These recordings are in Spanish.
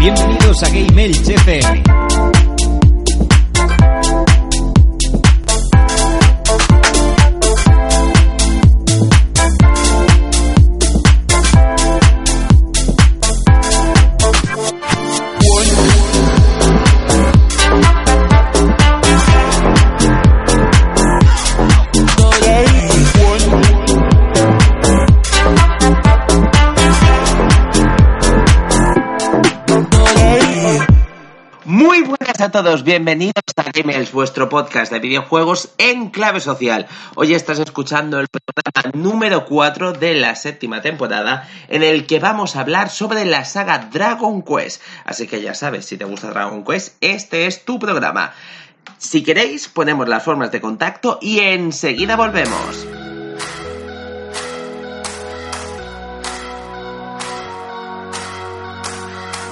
Bienvenidos a Game. A todos, bienvenidos a Gamers, vuestro podcast de videojuegos en clave social. Hoy estás escuchando el programa número 4 de la séptima temporada en el que vamos a hablar sobre la saga Dragon Quest. Así que ya sabes, si te gusta Dragon Quest, este es tu programa. Si queréis, ponemos las formas de contacto y enseguida volvemos.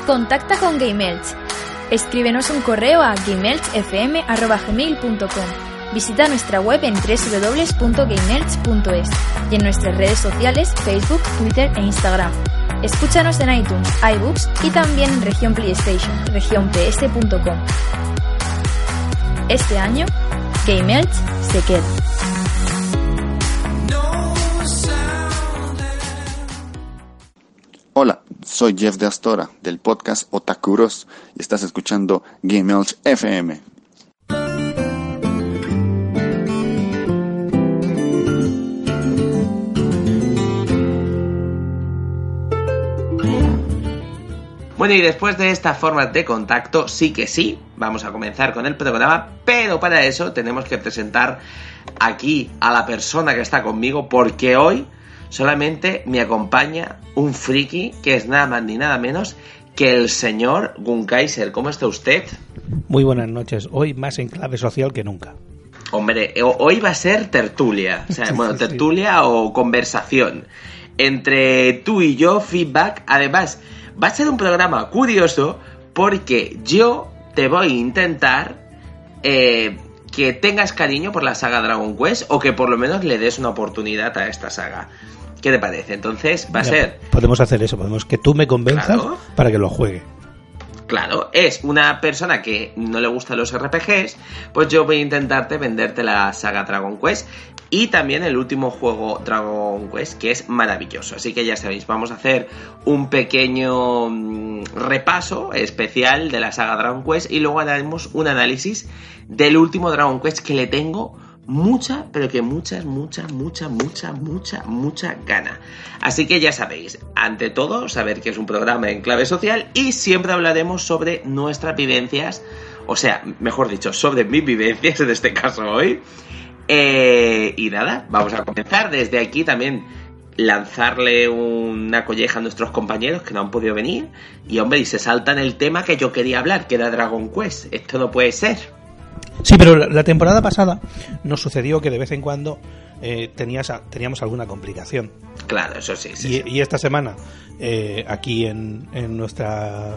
Contacta con GameElch. Escríbenos un correo a gameelchfm.gmail.com Visita nuestra web en www.gameelch.es y en nuestras redes sociales Facebook, Twitter e Instagram. Escúchanos en iTunes, iBooks y también en región PlayStation, regionps.com. Este año, GameElch se queda. Hola, soy Jeff de Astora del podcast Otakuros y estás escuchando Game Elch FM. Bueno, y después de esta forma de contacto, sí que sí, vamos a comenzar con el programa, pero para eso tenemos que presentar aquí a la persona que está conmigo, porque hoy solamente me acompaña un friki que es nada más ni nada menos que el señor Gunkaiser. ¿Cómo está usted? Muy buenas noches. Hoy más en clave social que nunca. Hombre, ho- hoy va a ser tertulia, o sea, bueno, tertulia o conversación entre tú y yo, feedback. Además, va a ser un programa curioso porque yo te voy a intentar eh, que tengas cariño por la saga Dragon Quest o que por lo menos le des una oportunidad a esta saga. ¿Qué te parece? Entonces va a ser Podemos hacer eso, podemos que tú me convenzas Claro. para que lo juegue. Claro, es una persona que no le gustan los RPGs, pues yo voy a intentarte venderte la saga Dragon Quest y también el último juego Dragon Quest, que es maravilloso. Así que ya sabéis, vamos a hacer un pequeño mm, repaso especial de la saga Dragon Quest y luego haremos un análisis del último Dragon Quest que le tengo mucha, pero que muchas, muchas, mucha, mucha, mucha, mucha gana. Así que ya sabéis, ante todo, saber que es un programa en clave social y siempre hablaremos sobre nuestras vivencias, o sea, mejor dicho, sobre mis vivencias en este caso hoy. Eh, y nada, vamos a comenzar desde aquí también lanzarle una colleja a nuestros compañeros que no han podido venir y hombre, y se saltan el tema que yo quería hablar, que era Dragon Quest. Esto no puede ser. Sí, pero la, la temporada pasada nos sucedió que de vez en cuando eh, tenías teníamos alguna complicación. Claro, eso sí, sí. Y, y esta semana, eh, aquí en, en nuestra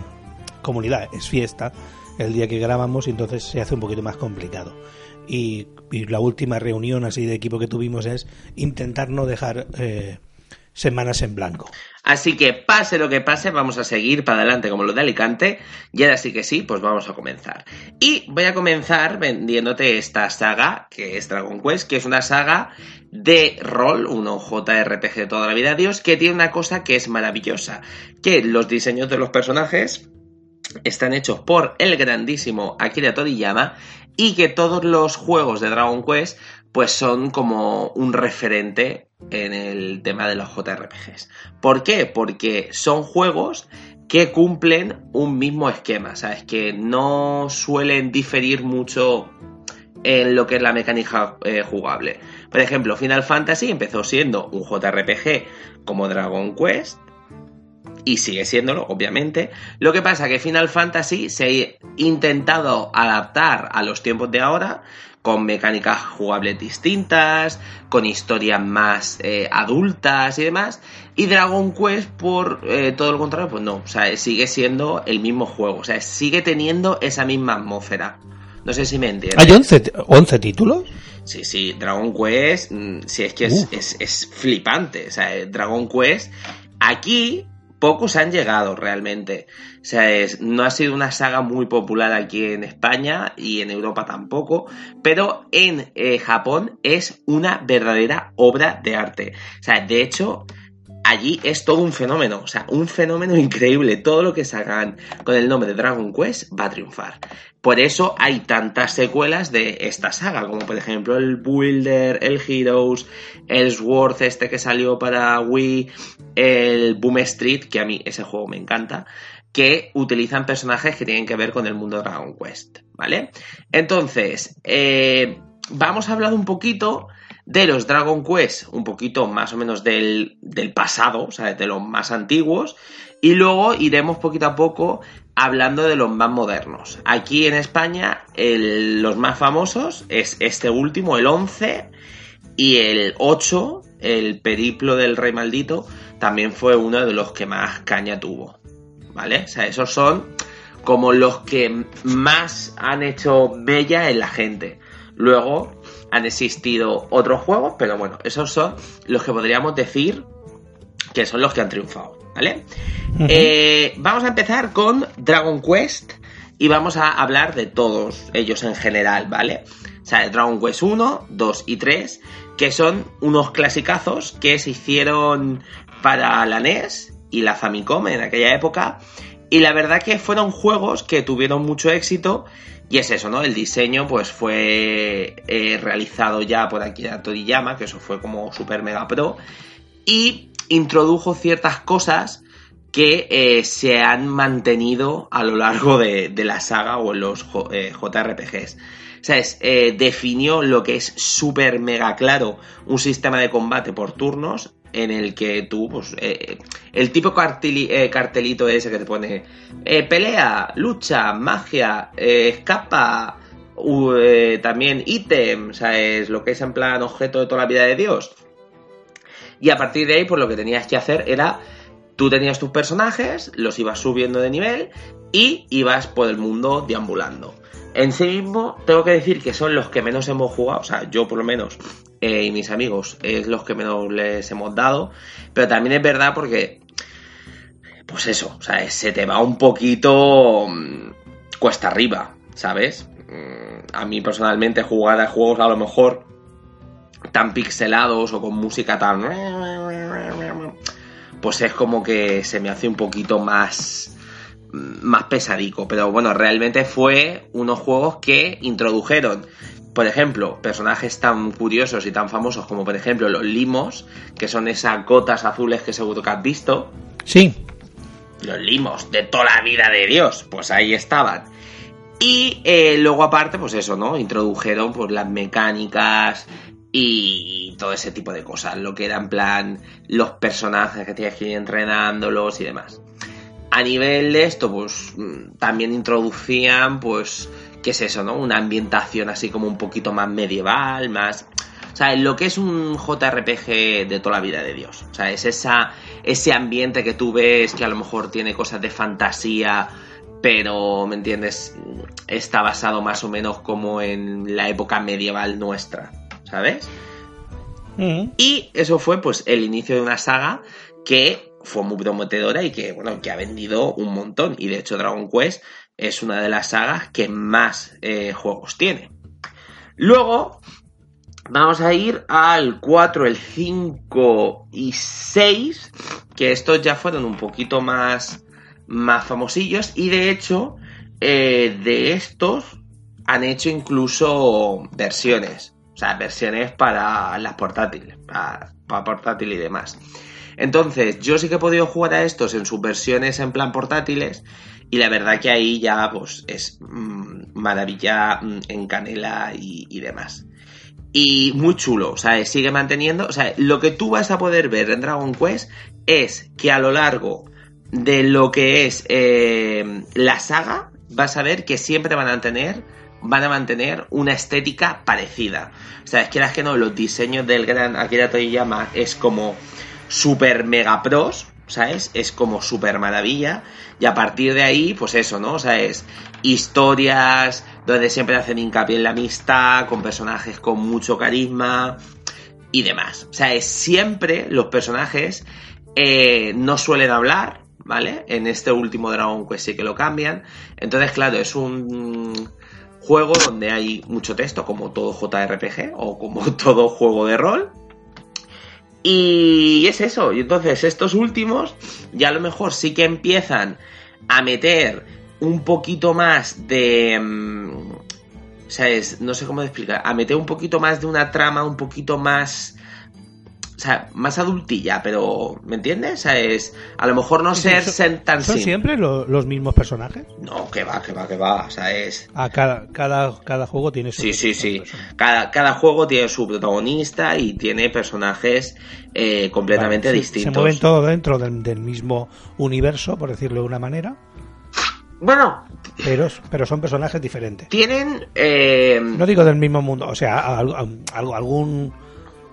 comunidad, es fiesta, el día que grabamos, y entonces se hace un poquito más complicado. Y, y la última reunión así de equipo que tuvimos es intentar no dejar eh, semanas en blanco. Así que pase lo que pase, vamos a seguir para adelante como lo de Alicante. Y ahora sí que sí, pues vamos a comenzar. Y voy a comenzar vendiéndote esta saga, que es Dragon Quest, que es una saga de rol, uno JRPG de toda la vida, Dios, que tiene una cosa que es maravillosa, que los diseños de los personajes están hechos por el grandísimo Akira Toriyama y que todos los juegos de Dragon Quest pues son como un referente en el tema de los JRPGs. ¿Por qué? Porque son juegos que cumplen un mismo esquema, ¿sabes? Que no suelen diferir mucho en lo que es la mecánica eh, jugable. Por ejemplo, Final Fantasy empezó siendo un JRPG como Dragon Quest, y sigue siéndolo, obviamente. Lo que pasa que Final Fantasy se ha intentado adaptar a los tiempos de ahora, con mecánicas jugables distintas, con historias más eh, adultas y demás. Y Dragon Quest, por eh, todo lo contrario, pues no, o sea, sigue siendo el mismo juego, o sea, sigue teniendo esa misma atmósfera. No sé si me entiendes. ¿Hay 11, t- 11 títulos? Sí, sí, Dragon Quest, mm, sí, es que es, es, es flipante. O sea, Dragon Quest, aquí pocos han llegado realmente. O sea, es, no ha sido una saga muy popular aquí en España y en Europa tampoco, pero en eh, Japón es una verdadera obra de arte. O sea, de hecho, allí es todo un fenómeno, o sea, un fenómeno increíble. Todo lo que sacan con el nombre de Dragon Quest va a triunfar. Por eso hay tantas secuelas de esta saga, como por ejemplo el Builder, el Heroes, el Sword este que salió para Wii, el Boom Street, que a mí ese juego me encanta, que utilizan personajes que tienen que ver con el mundo de Dragon Quest, ¿vale? Entonces, eh, vamos a hablar un poquito de los Dragon Quest, un poquito más o menos del, del pasado, o sea, de los más antiguos, y luego iremos poquito a poco hablando de los más modernos. Aquí en España, el- los más famosos es este último, el 11, y el 8, el periplo del rey maldito, también fue uno de los que más caña tuvo. ¿Vale? O sea, esos son como los que más han hecho bella en la gente. Luego han existido otros juegos, pero bueno, esos son los que podríamos decir que son los que han triunfado, ¿vale? Eh, vamos a empezar con Dragon Quest y vamos a hablar de todos ellos en general, ¿vale? O sea, Dragon Quest 1, 2 y 3, que son unos clasicazos que se hicieron para la NES y la Famicom en aquella época. Y la verdad que fueron juegos que tuvieron mucho éxito. Y es eso, ¿no? El diseño pues fue eh, realizado ya por Akira Toriyama, que eso fue como super mega pro. Y introdujo ciertas cosas que eh, se han mantenido a lo largo de, de la saga o en los eh, JRPGs. ¿Sabes? Eh, definió lo que es súper mega claro un sistema de combate por turnos en el que tú, pues, eh, el tipo carteli- eh, cartelito ese que te pone pelea, lucha, magia, escapa, también ítem, ¿sabes? Lo que es en plan objeto de toda la vida de Dios. Y a partir de ahí, pues lo que tenías que hacer era, tú tenías tus personajes, los ibas subiendo de nivel y ibas por el mundo deambulando. En sí mismo, tengo que decir que son los que menos hemos jugado, o sea, yo por lo menos, eh, y mis amigos, es los que menos les hemos dado, pero también es verdad porque, pues eso, o sea, se te va un poquito mm, cuesta arriba, ¿sabes? Mm, A mí personalmente jugar a juegos a lo mejor tan pixelados o con música tan... Pues es como que se me hace un poquito más más pesadico, pero bueno, realmente fue unos juegos que introdujeron, por ejemplo, personajes tan curiosos y tan famosos como por ejemplo los limos, que son esas gotas azules que seguro que has visto, Sí. los limos de toda la vida de Dios, pues ahí estaban. Y eh, luego aparte, pues eso, ¿no? Introdujeron pues las mecánicas y todo ese tipo de cosas, lo que era en plan los personajes que tienes que ir entrenándolos y demás. A nivel de esto, pues mm, también introducían, pues, ¿qué es eso, no? Una ambientación así como un poquito más medieval, más... O sea, lo que es un JRPG de toda la vida de Dios. O sea, es esa, ese ambiente que tú ves que a lo mejor tiene cosas de fantasía, pero, ¿me entiendes? Está basado más o menos como en la época medieval nuestra, ¿sabes? Mm. Y eso fue pues el inicio de una saga que fue muy prometedora y que, bueno, que ha vendido un montón. Y de hecho Dragon Quest es una de las sagas que más eh, juegos tiene. Luego vamos a ir al 4, el 5 y 6, que estos ya fueron un poquito más, más famosillos. Y de hecho, eh, de estos han hecho incluso versiones. O sea, versiones para las portátiles, para, para portátil y demás. Entonces, yo sí que he podido jugar a estos en sus versiones en plan portátiles y la verdad que ahí ya pues es mm, maravilla mm, en canela y, demás. Y muy chulo, o sea, sigue manteniendo, o sea, lo que tú vas a poder ver en Dragon Quest es que a lo largo de lo que es eh, la saga, vas a ver que siempre van a tener van a mantener una estética parecida. O sea, es que las que no, los diseños del gran Akira Toriyama es como super mega pros, ¿sabes? Es como super maravilla. Y a partir de ahí, pues eso, ¿no? O sea, es historias donde siempre hacen hincapié en la amistad, con personajes con mucho carisma y demás. O sea, es siempre los personajes eh, no suelen hablar, ¿vale? En este último Dragon Quest sí que lo cambian. Entonces, claro, es un juego donde hay mucho texto, como todo JRPG o como todo juego de rol. Y es eso. Y entonces estos últimos ya a lo mejor sí que empiezan a meter un poquito más de... mm, ¿Sabes? No sé cómo explicar. A meter un poquito más de una trama un poquito más... O sea, más adultilla, pero ¿me entiendes? O sea, es a lo mejor no ser ¿Son- tan ¿Son siempre lo- los mismos personajes? No, que va, que va, que va. O sea, es... Ah, cada, cada, cada juego tiene su Sí, sí, sí. Cada, cada juego tiene su protagonista y tiene personajes eh, completamente Vale, sí, distintos. Se mueven todos dentro del, del mismo universo, por decirlo de una manera, Bueno, pero, pero son personajes diferentes. tienen... eh, No digo del mismo mundo, o sea, al- al- algo- algún...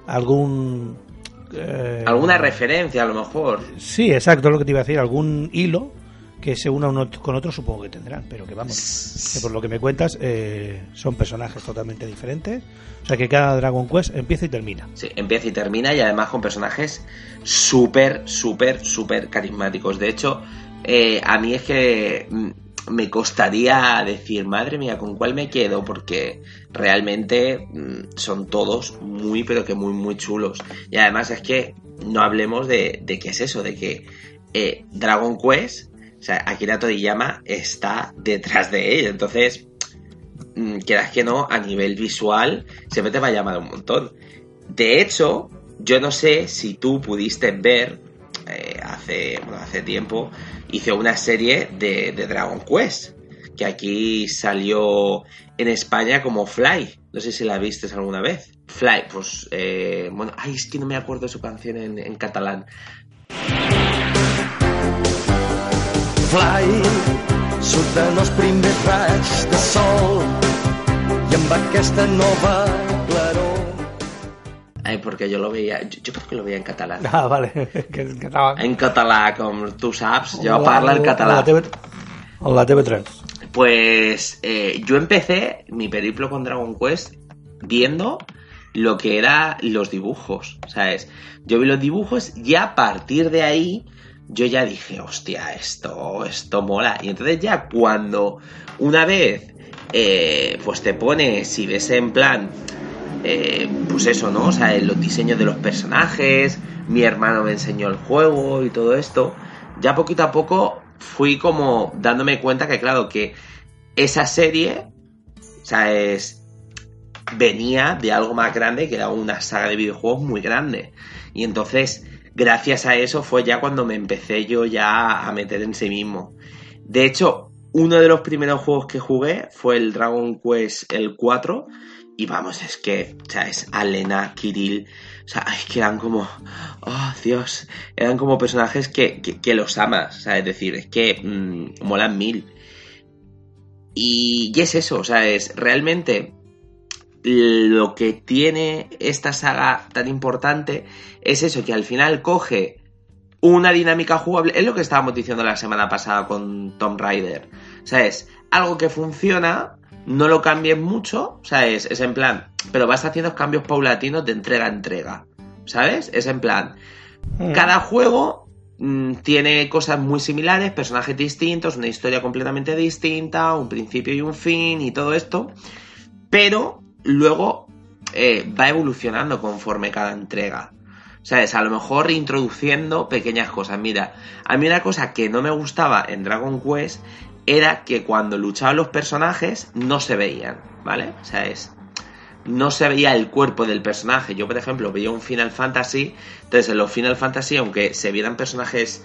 algún eh, alguna referencia a lo mejor. Sí, exacto, es lo que te iba a decir. Algún hilo que se una uno con otro supongo que tendrán, pero que vamos, que por lo que me cuentas eh, son personajes totalmente diferentes. O sea que cada Dragon Quest empieza y termina. Sí, empieza y termina y además con personajes súper, súper, súper carismáticos. De hecho, eh, a mí es que mm, me costaría decir, madre mía, ¿con cuál me quedo? Porque realmente mm, son todos muy, pero que muy, muy chulos. Y además es que no hablemos de, de qué es eso, de que eh, Dragon Quest, o sea, Akira Toriyama está detrás de ello. Entonces, mm, quieras que no, a nivel visual, siempre te va a llamar un montón. De hecho, yo no sé si tú pudiste ver eh, hace, hace tiempo, hice una serie de, de Dragon Quest, que aquí salió en España como Fly. No sé si la viste alguna vez. Fly, pues, eh, bueno, ay, es que no me acuerdo su canción en, catalán. Fly, surten de sol nova Ay, porque yo lo veía, yo, yo creo que lo veía en catalán. Ah, vale, que es catalán. En català, com tu saps, jo parlo català. En la TV, en la TV3. Pues eh, yo empecé mi periplo con Dragon Quest viendo lo que eran los dibujos, ¿sabes? Yo vi los dibujos y a partir de ahí yo ya dije, hostia, esto, esto mola. Y entonces ya cuando una vez eh, pues te pones y ves en plan, eh, pues eso, ¿no? O sea, los diseños de los personajes, mi hermano me enseñó el juego y todo esto, ya poquito a poco fui como dándome cuenta que, claro, que esa serie, o sea, es, venía de algo más grande, que era una saga de videojuegos muy grande. Y entonces, gracias a eso fue ya cuando me empecé yo ya a meter en sí mismo. De hecho, uno de los primeros juegos que jugué fue el Dragon Quest el 4. Y vamos, es que, o sea, es Alena, Kirill, o sea, es que eran como, oh Dios, eran como personajes que, que, los amas, o sea, es decir, es que mm, molan mil. Y, y es eso, o sea, es realmente lo que tiene esta saga tan importante es eso, que al final coge una dinámica jugable, es lo que estábamos diciendo la semana pasada con Tomb Raider, o sea, es algo que funciona, no lo cambies mucho, o sea, es, es en plan, pero vas haciendo cambios paulatinos de entrega a entrega, ¿sabes? Es en plan, cada juego mm, tiene cosas muy similares, personajes distintos, una historia completamente distinta, un principio y un fin y todo esto, pero luego eh, va evolucionando conforme cada entrega. ¿Sabes? A lo mejor introduciendo pequeñas cosas. Mira, a mí una cosa que no me gustaba en Dragon Quest era que cuando luchaban los personajes no se veían, ¿vale? O sea, es... no se veía el cuerpo del personaje. Yo, por ejemplo, veía un Final Fantasy, entonces en los Final Fantasy, aunque se vieran personajes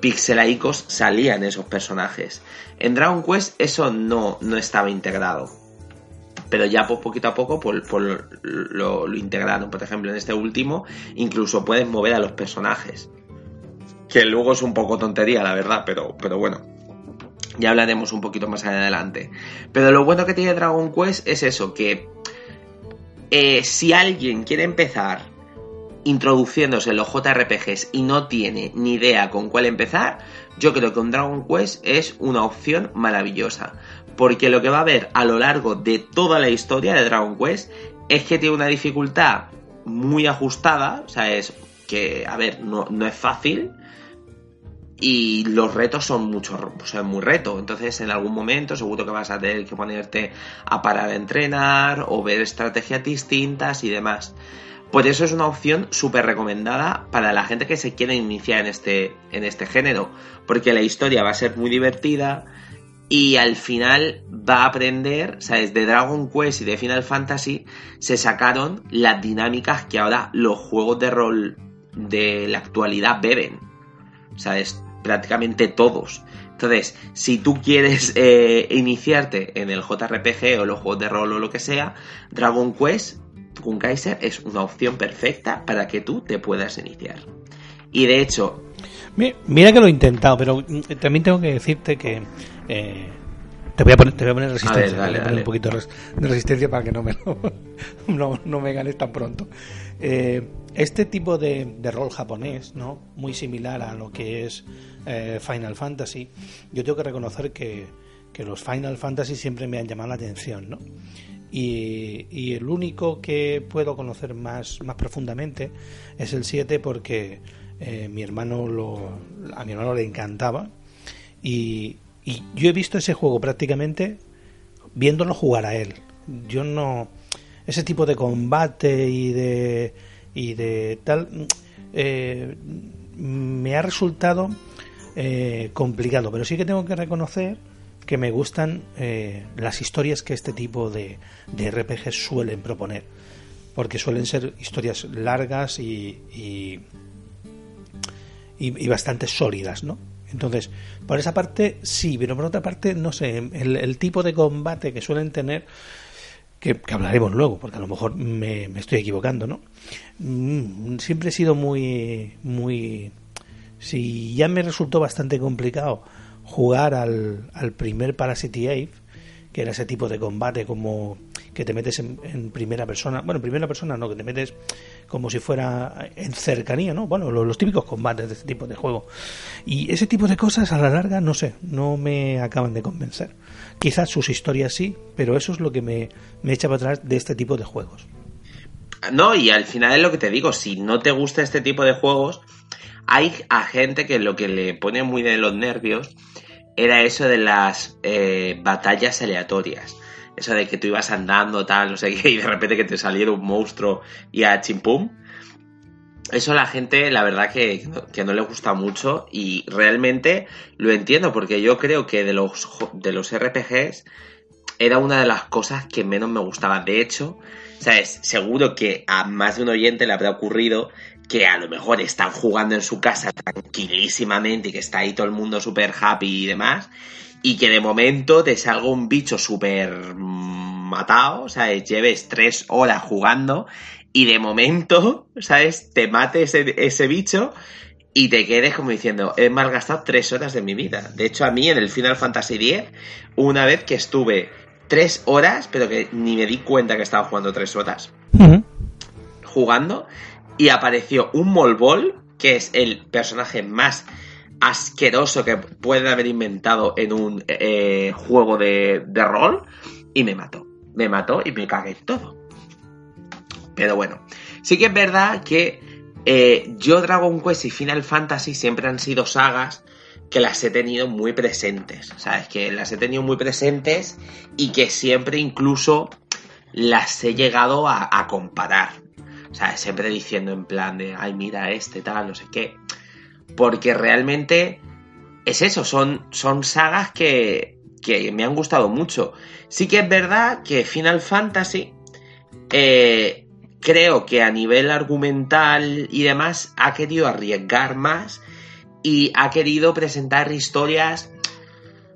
pixelaicos, salían esos personajes. En Dragon Quest eso no, no estaba integrado. Pero ya pues, poquito a poco pues, pues, lo, integraron. Por ejemplo, en este último, incluso puedes mover a los personajes. Que luego es un poco tontería, la verdad, pero, pero bueno. Ya hablaremos un poquito más adelante. Pero lo bueno que tiene Dragon Quest es eso, que eh, si alguien quiere empezar introduciéndose en los JRPGs y no tiene ni idea con cuál empezar, yo creo que un Dragon Quest es una opción maravillosa. Porque lo que va a ver a lo largo de toda la historia de Dragon Quest es que tiene una dificultad muy ajustada, o sea, es que, a ver, no, no es fácil, y los retos son mucho, o sea, muy reto. Entonces, en algún momento seguro que vas a tener que ponerte a parar a entrenar o ver estrategias distintas y demás. Por eso es una opción súper recomendada para la gente que se quiere iniciar en este, en este género, porque la historia va a ser muy divertida y al final va a aprender, ¿sabes? De Dragon Quest y de Final Fantasy se sacaron las dinámicas que ahora los juegos de rol de la actualidad beben. ¿Sabes? Prácticamente todos. Entonces, si tú quieres eh, iniciarte en el JRPG o los juegos de rol o lo que sea, Dragon Quest con Kaiser es una opción perfecta para que tú te puedas iniciar. Y de hecho... Mira que lo he intentado, pero mm, también tengo que decirte que... Eh, te, voy a poner, te voy a poner resistencia, A ver, dale, voy a poner dale. un poquito de resistencia para que no me, no, no me ganes tan pronto. Eh, este tipo de, rol japonés, ¿no? muy similar a lo que es eh, Final Fantasy, yo tengo que reconocer que, que los Final Fantasy siempre me han llamado la atención. ¿no? Y, y el único que puedo conocer más, más profundamente es el 7 porque eh, mi hermano lo, a mi hermano le encantaba y, y yo he visto ese juego prácticamente viéndolo jugar a él. Yo no ese tipo de combate y de y de tal eh, me ha resultado eh, complicado, pero sí que tengo que reconocer que me gustan eh, las historias que este tipo de, de RPG suelen proponer, porque suelen ser historias largas y, y, y- bastante sólidas, ¿no? Entonces, por esa parte sí, pero por otra parte, no sé, el tipo de combate que suelen tener, que, hablaremos luego, porque a lo mejor me, estoy equivocando, ¿no? Mm, Siempre he sido muy, muy... Si ya me resultó bastante complicado jugar al, al primer Parasite Eve, que era ese tipo de combate como que te metes en, en primera persona, bueno, en primera persona no, que te metes como si fuera en cercanía, ¿no? Bueno, lo- los, típicos combates de este tipo de juego. Y ese tipo de cosas a la larga, no sé, no me acaban de convencer. Quizás sus historias sí, pero eso es lo que me, me echa para atrás de este tipo de juegos. No, y al final es lo que te digo, si no te gusta este tipo de juegos, hay a gente que lo que le pone muy de los nervios era eso de las eh, batallas aleatorias. Eso de que tú ibas andando, tal, no sé qué, y de repente que te saliera un monstruo y a chimpum. Eso a la gente, la verdad que, que no, le gusta mucho y realmente lo entiendo porque yo creo que de los, de los RPGs era una de las cosas que menos me gustaba. De hecho, ¿sabes? Seguro que a más de un oyente le habrá ocurrido que a lo mejor están jugando en su casa tranquilísimamente y que está ahí todo el mundo súper happy y demás. Y que de momento te salga un bicho súper matado, ¿sabes? Lleves tres horas jugando y de momento, ¿sabes? Te mate ese, ese bicho y te quedes como diciendo, he malgastado tres horas de mi vida. De hecho, a mí en el Final Fantasy X, una vez que estuve tres horas, pero que ni me di cuenta que estaba jugando tres horas, jugando, y apareció un Molbol, que es el personaje más asqueroso que pueden haber inventado en un eh, juego de, de rol, y me mató. Me mató y me cagué todo. Pero bueno, sí que es verdad que eh, yo Dragon Quest y Final Fantasy siempre han sido sagas que las he tenido muy presentes, ¿sabes? Que las he tenido muy presentes y que siempre incluso las he llegado a, comparar. Sea, siempre diciendo en plan de, ay, mira este, tal, no sé qué. Porque realmente es eso, son, son sagas que, que me han gustado mucho. Sí que es verdad que Final Fantasy eh, creo que a nivel argumental y demás ha querido arriesgar más y ha querido presentar historias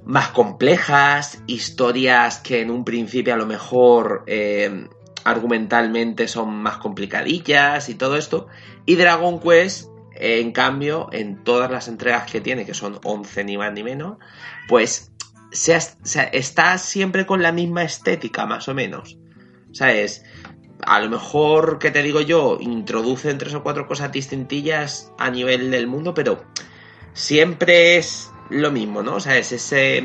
más complejas, historias que en un principio a lo mejor eh, argumentalmente son más complicadillas y todo esto. Y Dragon Quest, en cambio, en todas las entregas que tiene, que son 11 ni más ni menos, pues se se está siempre con la misma estética, más o menos. ¿Sabes? A lo mejor, que te digo yo, introducen tres o cuatro cosas distintillas a nivel del mundo, pero siempre es lo mismo, ¿no? O sea, es ese,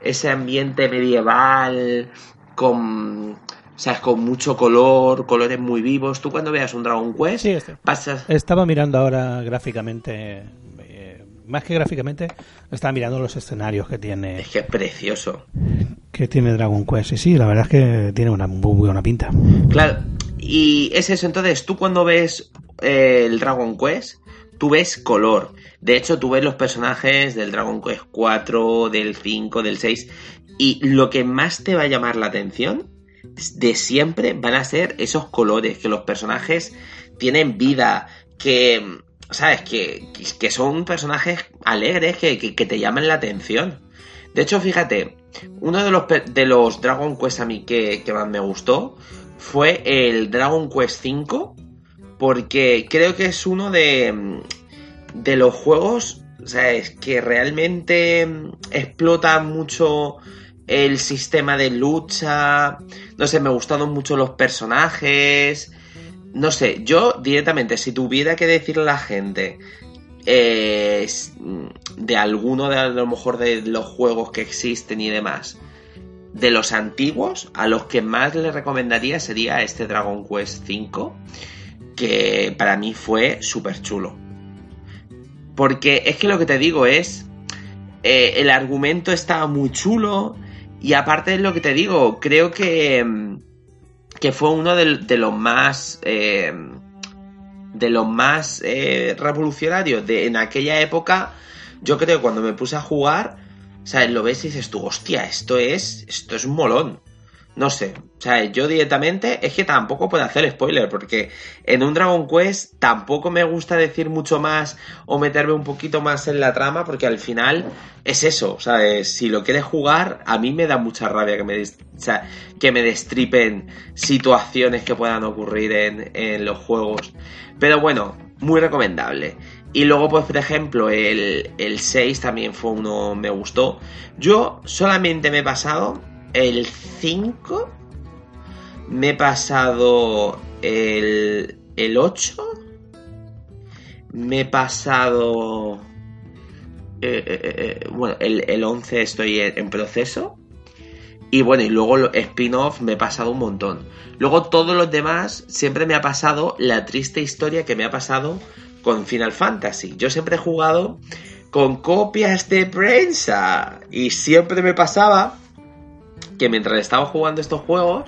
ese ambiente medieval con, ¿sabes? con mucho color, colores muy vivos. Tú cuando veas un Dragon Quest, Sí, este. pasas... Estaba mirando ahora gráficamente, más que gráficamente, estaba mirando los escenarios que tiene Es que es precioso. que tiene Dragon Quest. Y sí, la verdad es que tiene una muy buena pinta. Claro, y es eso. Entonces, tú cuando ves eh, el Dragon Quest, tú ves color. De hecho, tú ves los personajes del Dragon Quest 4, del 5, del 6. Y lo que más te va a llamar la atención de siempre van a ser esos colores, que los personajes tienen vida, que, ¿sabes? Que, que son personajes alegres, que, que, te llaman la atención. De hecho, fíjate, uno de los, de los Dragon Quest a mí que, que más me gustó fue el Dragon Quest 5, porque creo que es uno de, de los juegos, ¿sabes? Que realmente explota mucho el sistema de lucha. No sé, me gustaron mucho los personajes. No sé, yo directamente, si tuviera que decirle a la gente eh, s- de alguno de a lo mejor de los juegos que existen y demás, de los antiguos, a los que más le recomendaría sería este Dragon Quest 5, que para mí fue súper chulo. Porque es que lo que te digo es, eh, el argumento estaba muy chulo y aparte de lo que te digo, creo que, mm, que fue uno de, los más... eh, de los más eh, revolucionarios de en aquella época yo creo que cuando me puse a jugar ¿sabes? lo ves y dices tú hostia esto es esto es un molón no sé, ¿sabes? yo directamente es que tampoco puedo hacer spoiler porque en un Dragon Quest tampoco me gusta decir mucho más o meterme un poquito más en la trama porque al final es eso, ¿sabes? Si lo quieres jugar, a mí me da mucha rabia que me, o sea, que me destripen situaciones que puedan ocurrir en, en los juegos. Pero bueno, muy recomendable. Y luego, pues, por ejemplo, el, el 6 también fue uno, me gustó. Yo solamente me he pasado el 5, me he pasado el, el 8, me he pasado... eh, eh, eh, bueno, el, el 11 estoy en, en proceso. Y bueno, y luego lo- spin-off me he pasado un montón. Luego todos los demás siempre me ha pasado la triste historia que me ha pasado con Final Fantasy. Yo siempre he jugado con copias de prensa. Y siempre me pasaba que mientras estaba jugando estos juegos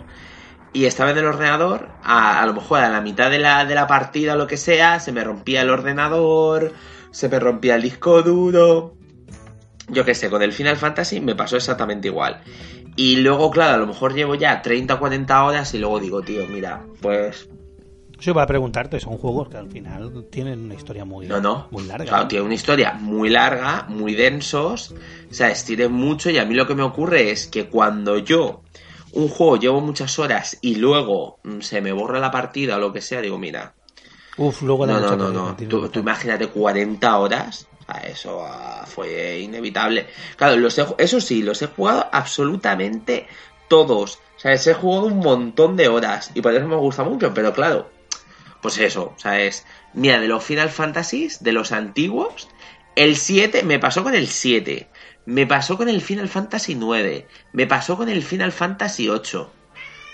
y estaba en el ordenador, a, lo mejor a la mitad de la, de la partida o lo que sea, se me rompía el ordenador, se me rompía el disco duro. Yo qué sé, con el Final Fantasy me pasó exactamente igual. Y luego, claro, a lo mejor llevo ya 30 o 40 horas y luego digo, tío, mira, pues Yo iba a preguntarte, son juegos que al final tienen una historia muy, No, no. muy larga. Claro, ¿no? tiene una historia muy larga, muy densos. O sea, estiren mucho. Y a mí lo que me ocurre es que cuando yo un juego llevo muchas horas y luego mm, se me borra la partida o lo que sea, digo, mira. Uf, luego da No, no, no, no. Tú, imagínate 40 horas. Eso ah, fue inevitable. Claro, los he- eso sí, los he jugado absolutamente todos. O sea, les he jugado un montón de horas. Y por eso me gusta mucho. Pero claro, pues eso, o sea, es. Mira, de los Final Fantasies, de los antiguos, el 7, me pasó con el 7, me pasó con el Final Fantasy 9, me pasó con el Final Fantasy 8.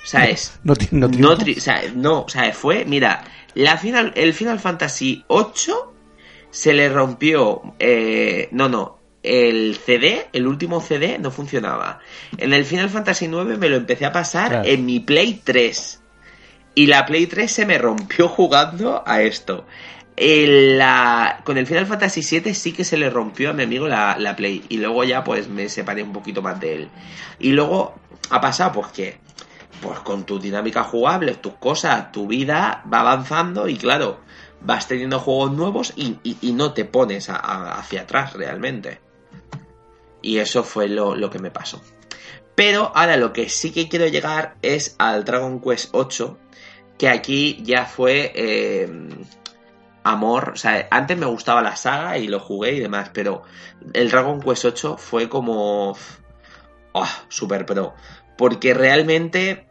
O sea, es. No no no, triunfas. tri- o sea, no, o sea, fue, mira, la final, el Final Fantasy 8 se le rompió, eh, no, no, el CD, el último CD no funcionaba. En el Final Fantasy 9 me lo empecé a pasar Claro. en mi Play 3. Y la Play 3 se me rompió jugando a esto. Con el Final Fantasy VII sí que se le rompió a mi amigo la, la Play. Y luego ya pues me separé un poquito más de él. Y luego ha pasado pues que pues con tu dinámica jugable, tus cosas, tu vida va avanzando y claro, vas teniendo juegos nuevos y, no te pones hacia atrás realmente. Y eso fue lo, lo que me pasó. Pero ahora lo que sí que quiero llegar es al Dragon Quest 8, que aquí ya fue eh, amor. O sea, antes me gustaba la saga y lo jugué y demás, pero el Dragon Quest 8 fue como... Oh, super pro. Porque realmente...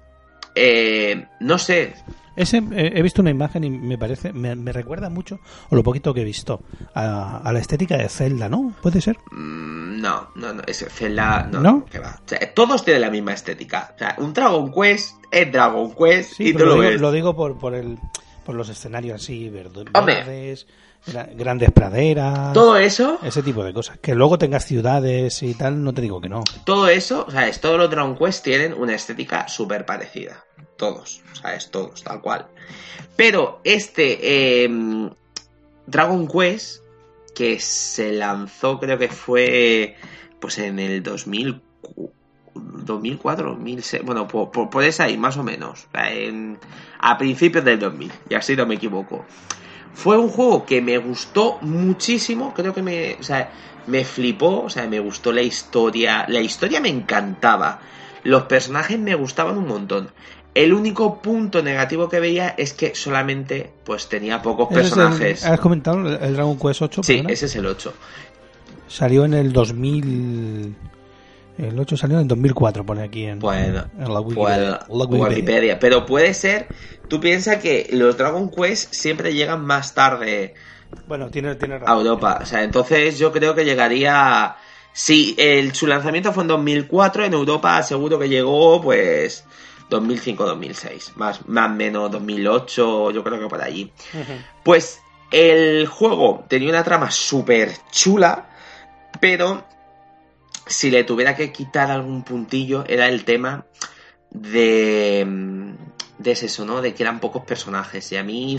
eh, no sé, Ese, eh, he visto una imagen y me parece, me, me recuerda mucho, o lo poquito que he visto, a, a la estética de Zelda, ¿no? ¿Puede ser? Mm, No, no, no, es Zelda, no, ¿No? que va. O sea, todos tienen la misma estética. O sea, un Dragon Quest es Dragon Quest Sí, y tú lo, lo, digo, ves. lo digo por, por, el, por los escenarios así, Hombre. Grandes praderas, Todo eso, ese tipo de cosas. Que luego tengas ciudades y tal, no te digo que no. todo eso, o sea, es, todos los Dragon Quest tienen una estética súper parecida. Todos, o sea, es todos, tal cual. Pero este eh, Dragon Quest, que se lanzó, creo que fue pues en el 2000, 2004, 2006, bueno, por, por, por esa ahí, más o menos, en- a principios del 2000, y así no me equivoco. Fue un juego que me gustó muchísimo, creo que me, o sea, me flipó, o sea, me gustó la historia, la historia me encantaba, los personajes me gustaban un montón. El único punto negativo que veía es que solamente pues tenía pocos Ese es el- personajes. ¿Has comentado el, el Dragon Quest 8? Sí, perdona? ese es el 8. Salió en el 2000... El 8 salió en el 2004, pone aquí en, Bueno, en la Pues, Wikipedia. La Wikipedia. Wikipedia. Pero puede ser, tú piensas que los Dragon Quest siempre llegan más tarde Bueno, tiene, tiene a razón. Europa. O sea, entonces yo creo que llegaría. Si el, su lanzamiento fue en 2004, en Europa seguro que llegó, pues. 2005-2006, más más o menos 2008, yo creo que por allí. Pues el juego tenía una trama súper chula, pero si le tuviera que quitar algún puntillo era el tema de, de eso, ¿no? De que eran pocos personajes. Y a mí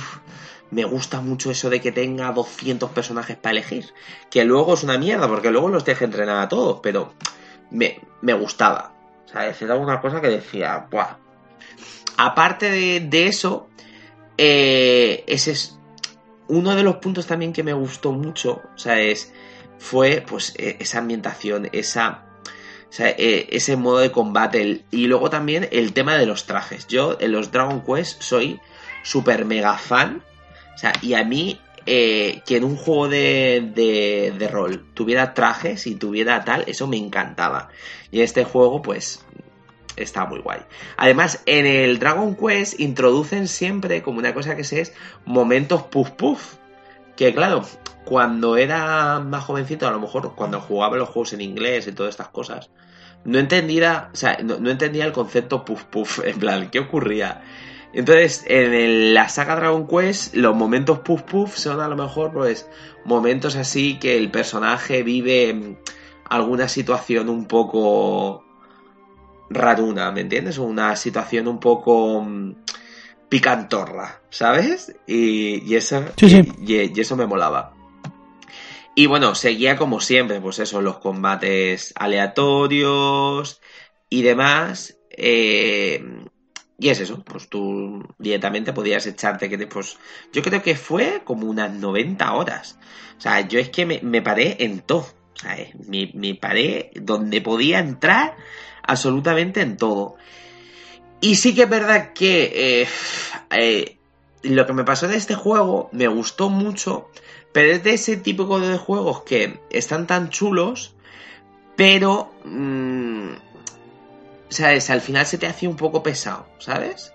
me gusta mucho eso de que tenga 200 personajes para elegir. Que luego es una mierda, porque luego los deje entrenar a todos, pero me, me gustaba. O sea, era una cosa que decía, ¡buah! Aparte de, de eso, eh, ese es uno de los puntos también que me gustó mucho, o sea, es fue pues eh, esa ambientación, esa eh, ese modo de combate y luego también el tema de los trajes. Yo en los Dragon Quest soy súper mega fan, o sea, y a mí eh, que en un juego de, de, de rol tuviera trajes y tuviera tal, eso me encantaba. Y este juego pues está muy guay. Además, en el Dragon Quest introducen siempre como una cosa que se es momentos puff puff. Que claro, cuando era más jovencito, a lo mejor cuando jugaba los juegos en inglés y todas estas cosas, no entendía, o sea, no, entendía el concepto puff puff, en plan, ¿qué ocurría? Entonces, en la saga Dragon Quest, los momentos puff puff son a lo mejor, pues, momentos así que el personaje vive alguna situación un poco raruna, ¿me entiendes? Una situación un poco mm, picantorra, ¿sabes? Y, y eso, Sí, sí. y- eso me molaba. Y bueno, seguía como siempre, pues eso, los combates aleatorios y demás. eh, y es eso, pues tú directamente podías echarte que te- pues yo creo que fue como unas 90 horas. O sea, yo es que me, me paré en todo. O sea, me, me paré donde podía entrar absolutamente en todo. Y sí que es verdad que eh, eh, lo que me pasó en este juego me gustó mucho, pero es de ese tipo de juegos que están tan chulos, pero... mm, ¿Sabes? Al final se te hacía un poco pesado, ¿sabes?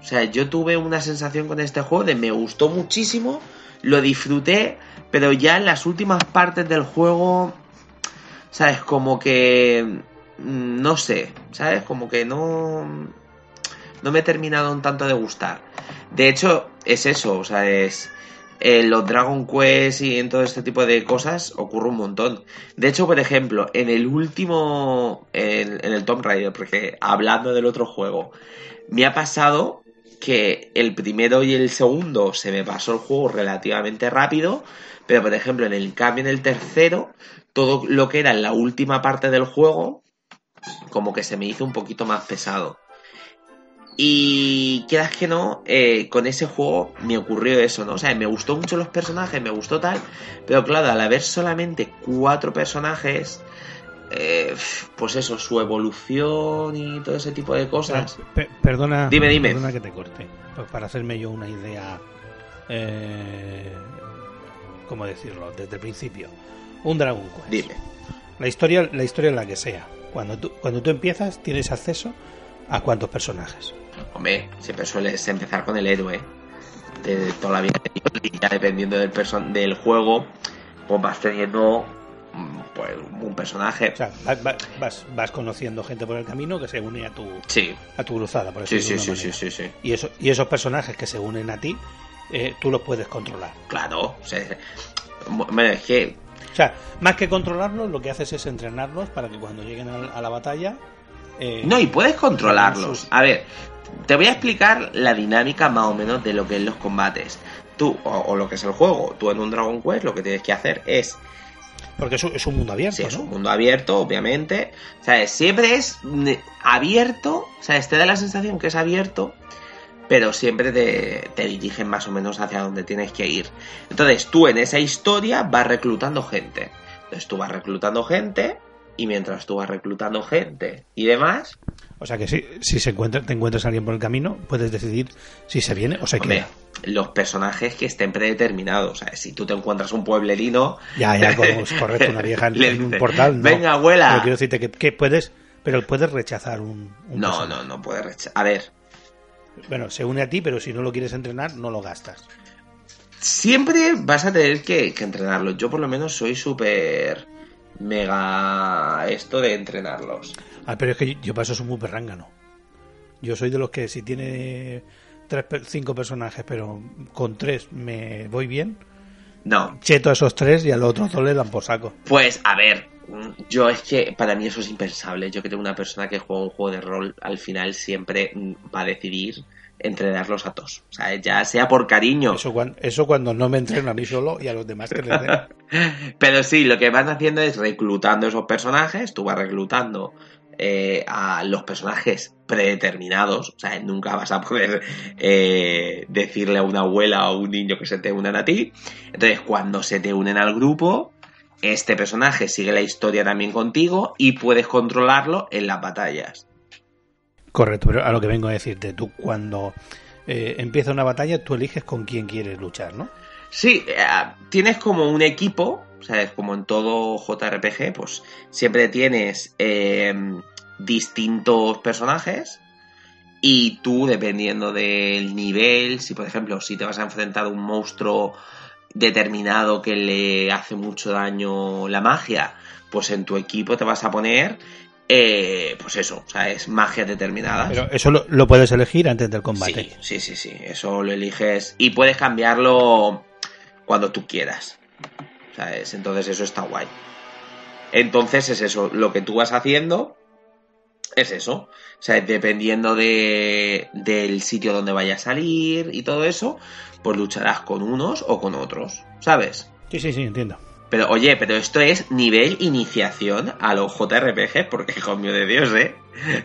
O sea, yo tuve una sensación con este juego de me gustó muchísimo, lo disfruté, pero ya en las últimas partes del juego, ¿sabes? Como que... mm, No sé, ¿sabes? Como que no... No me he terminado un tanto de gustar. De hecho, es eso, o sea, es... En los Dragon Quest y en todo este tipo de cosas ocurre un montón. De hecho, por ejemplo, en el último, en, en el Tomb Raider, porque hablando del otro juego, me ha pasado que el primero y el segundo se me pasó el juego relativamente rápido, pero por ejemplo, en el cambio en el tercero, todo lo que era en la última parte del juego, como que se me hizo un poquito más pesado. Y quieras que no, eh, con ese juego me ocurrió eso, ¿no? O sea, me gustó mucho los personajes, me gustó tal, pero claro, al haber solamente cuatro personajes, eh, pues eso, su evolución y todo ese tipo de cosas. Pe- perdona, Dime, dime. perdona que te corte, pues para hacerme yo una idea, eh, ¿cómo decirlo? Desde el principio. Un Dragon Quest. Dime. La historia, la historia en la que sea. Cuando tú, cuando tú empiezas, tienes acceso a cuántos personajes. Hombre, siempre sueles empezar con el héroe de toda la vida. Y ya dependiendo del, person del juego, pues vas teniendo mm, pues, un personaje. O sea, va- va- vas, vas conociendo gente por el camino que se une a tu, Sí, a tu cruzada, por sí, sí, sí, sí, sí, sí. Y, eso, y esos personajes que se unen a ti, eh, tú los puedes controlar. Claro. O sea, es que O sea, más que controlarlos, lo que haces es entrenarlos para que cuando lleguen a la batalla... eh, No, y puedes controlarlos. A ver, te voy a explicar la dinámica más o menos de lo que es los combates. Tú, o, o lo que es el juego, tú en un Dragon Quest lo que tienes que hacer es, Porque es un, mundo abierto, si es un mundo abierto, obviamente, ¿sabes? Siempre es abierto, ¿sabes? Te da la sensación que es abierto, pero siempre te, te dirigen más o menos hacia donde tienes que ir. Entonces tú en esa historia vas reclutando gente. Entonces tú vas reclutando gente, y mientras tú vas reclutando gente y demás, O sea que si, si se encuentra, te encuentras a alguien por el camino, puedes decidir si se viene o se Hombre, queda. los personajes que estén predeterminados. O sea, si tú te encuentras un pueblerino. Ya, ya, correcto, una vieja en, en un portal. No. Venga, abuela. Pero quiero decirte que, que puedes, pero puedes rechazar un. un No, personaje. no, no puede rechazar. A ver, Bueno, se une a ti, pero si no lo quieres entrenar, no lo gastas. siempre vas a tener que, que entrenarlos. Yo, por lo menos, soy súper. Mega. Esto de entrenarlos. Ah, pero es que yo, paso soy muy perrángano. Yo soy de los que si tiene tres, cinco personajes, pero con tres me voy bien, No. cheto a esos tres y a los otros dos le dan por saco. Pues, a ver. Yo es que para mí eso es impensable. Yo que tengo una persona que juega un juego de rol, al final siempre va a decidir entrenarlos a todos. O sea, ya sea por cariño. Eso, cuan- eso cuando no me entreno a mí solo y a los demás que les den. Pero sí, lo que van haciendo es reclutando esos personajes, tú vas reclutando eh, a los personajes predeterminados, o sea, nunca vas a poder eh, decirle a una abuela o a un niño que se te unan a ti. Entonces, cuando se te unen al grupo, este personaje sigue la historia también contigo y puedes controlarlo en las batallas. Correcto, pero a lo que vengo a decirte, tú cuando eh, empieza una batalla, tú eliges con quién quieres luchar, ¿no? Sí, eh, tienes como un equipo, ¿sabes? Como en todo JRPG, pues siempre tienes eh, distintos personajes y tú, dependiendo del nivel, si por ejemplo, si te vas a enfrentar a un monstruo determinado que le hace mucho daño la magia, pues en tu equipo te vas a poner, eh, pues eso, ¿sabes? Magias determinadas. Pero eso lo, lo puedes elegir antes del combate. Sí, sí, sí, sí. Eso lo eliges y puedes cambiarlo cuando tú quieras. ¿Sabes? Entonces eso está guay. Entonces es eso. Lo que tú vas haciendo es eso. O sea, dependiendo de, del sitio donde vaya a salir y todo eso, pues lucharás con unos o con otros. ¿Sabes? Sí, sí, sí, entiendo. Pero oye, pero esto es nivel iniciación a los JRPG, porque hijo mío de Dios, ¿eh?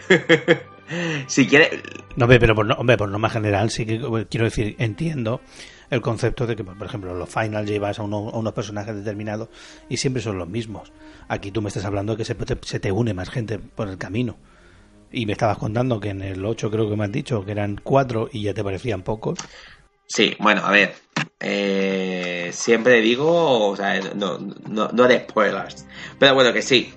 si quieres, No, hombre, pero por, no- hombre, por norma general, sí que quiero decir, entiendo el concepto de que, por ejemplo, los final llevas a, uno- a unos personajes determinados y siempre son los mismos. Aquí tú me estás hablando de que se, te- se te une más gente por el camino. Y me estabas contando que en el 8 creo que me has dicho que eran cuatro y ya te parecían pocos. Sí, bueno, a ver. eh, siempre digo, o sea, no, no, no de spoilers. Pero bueno, que sí.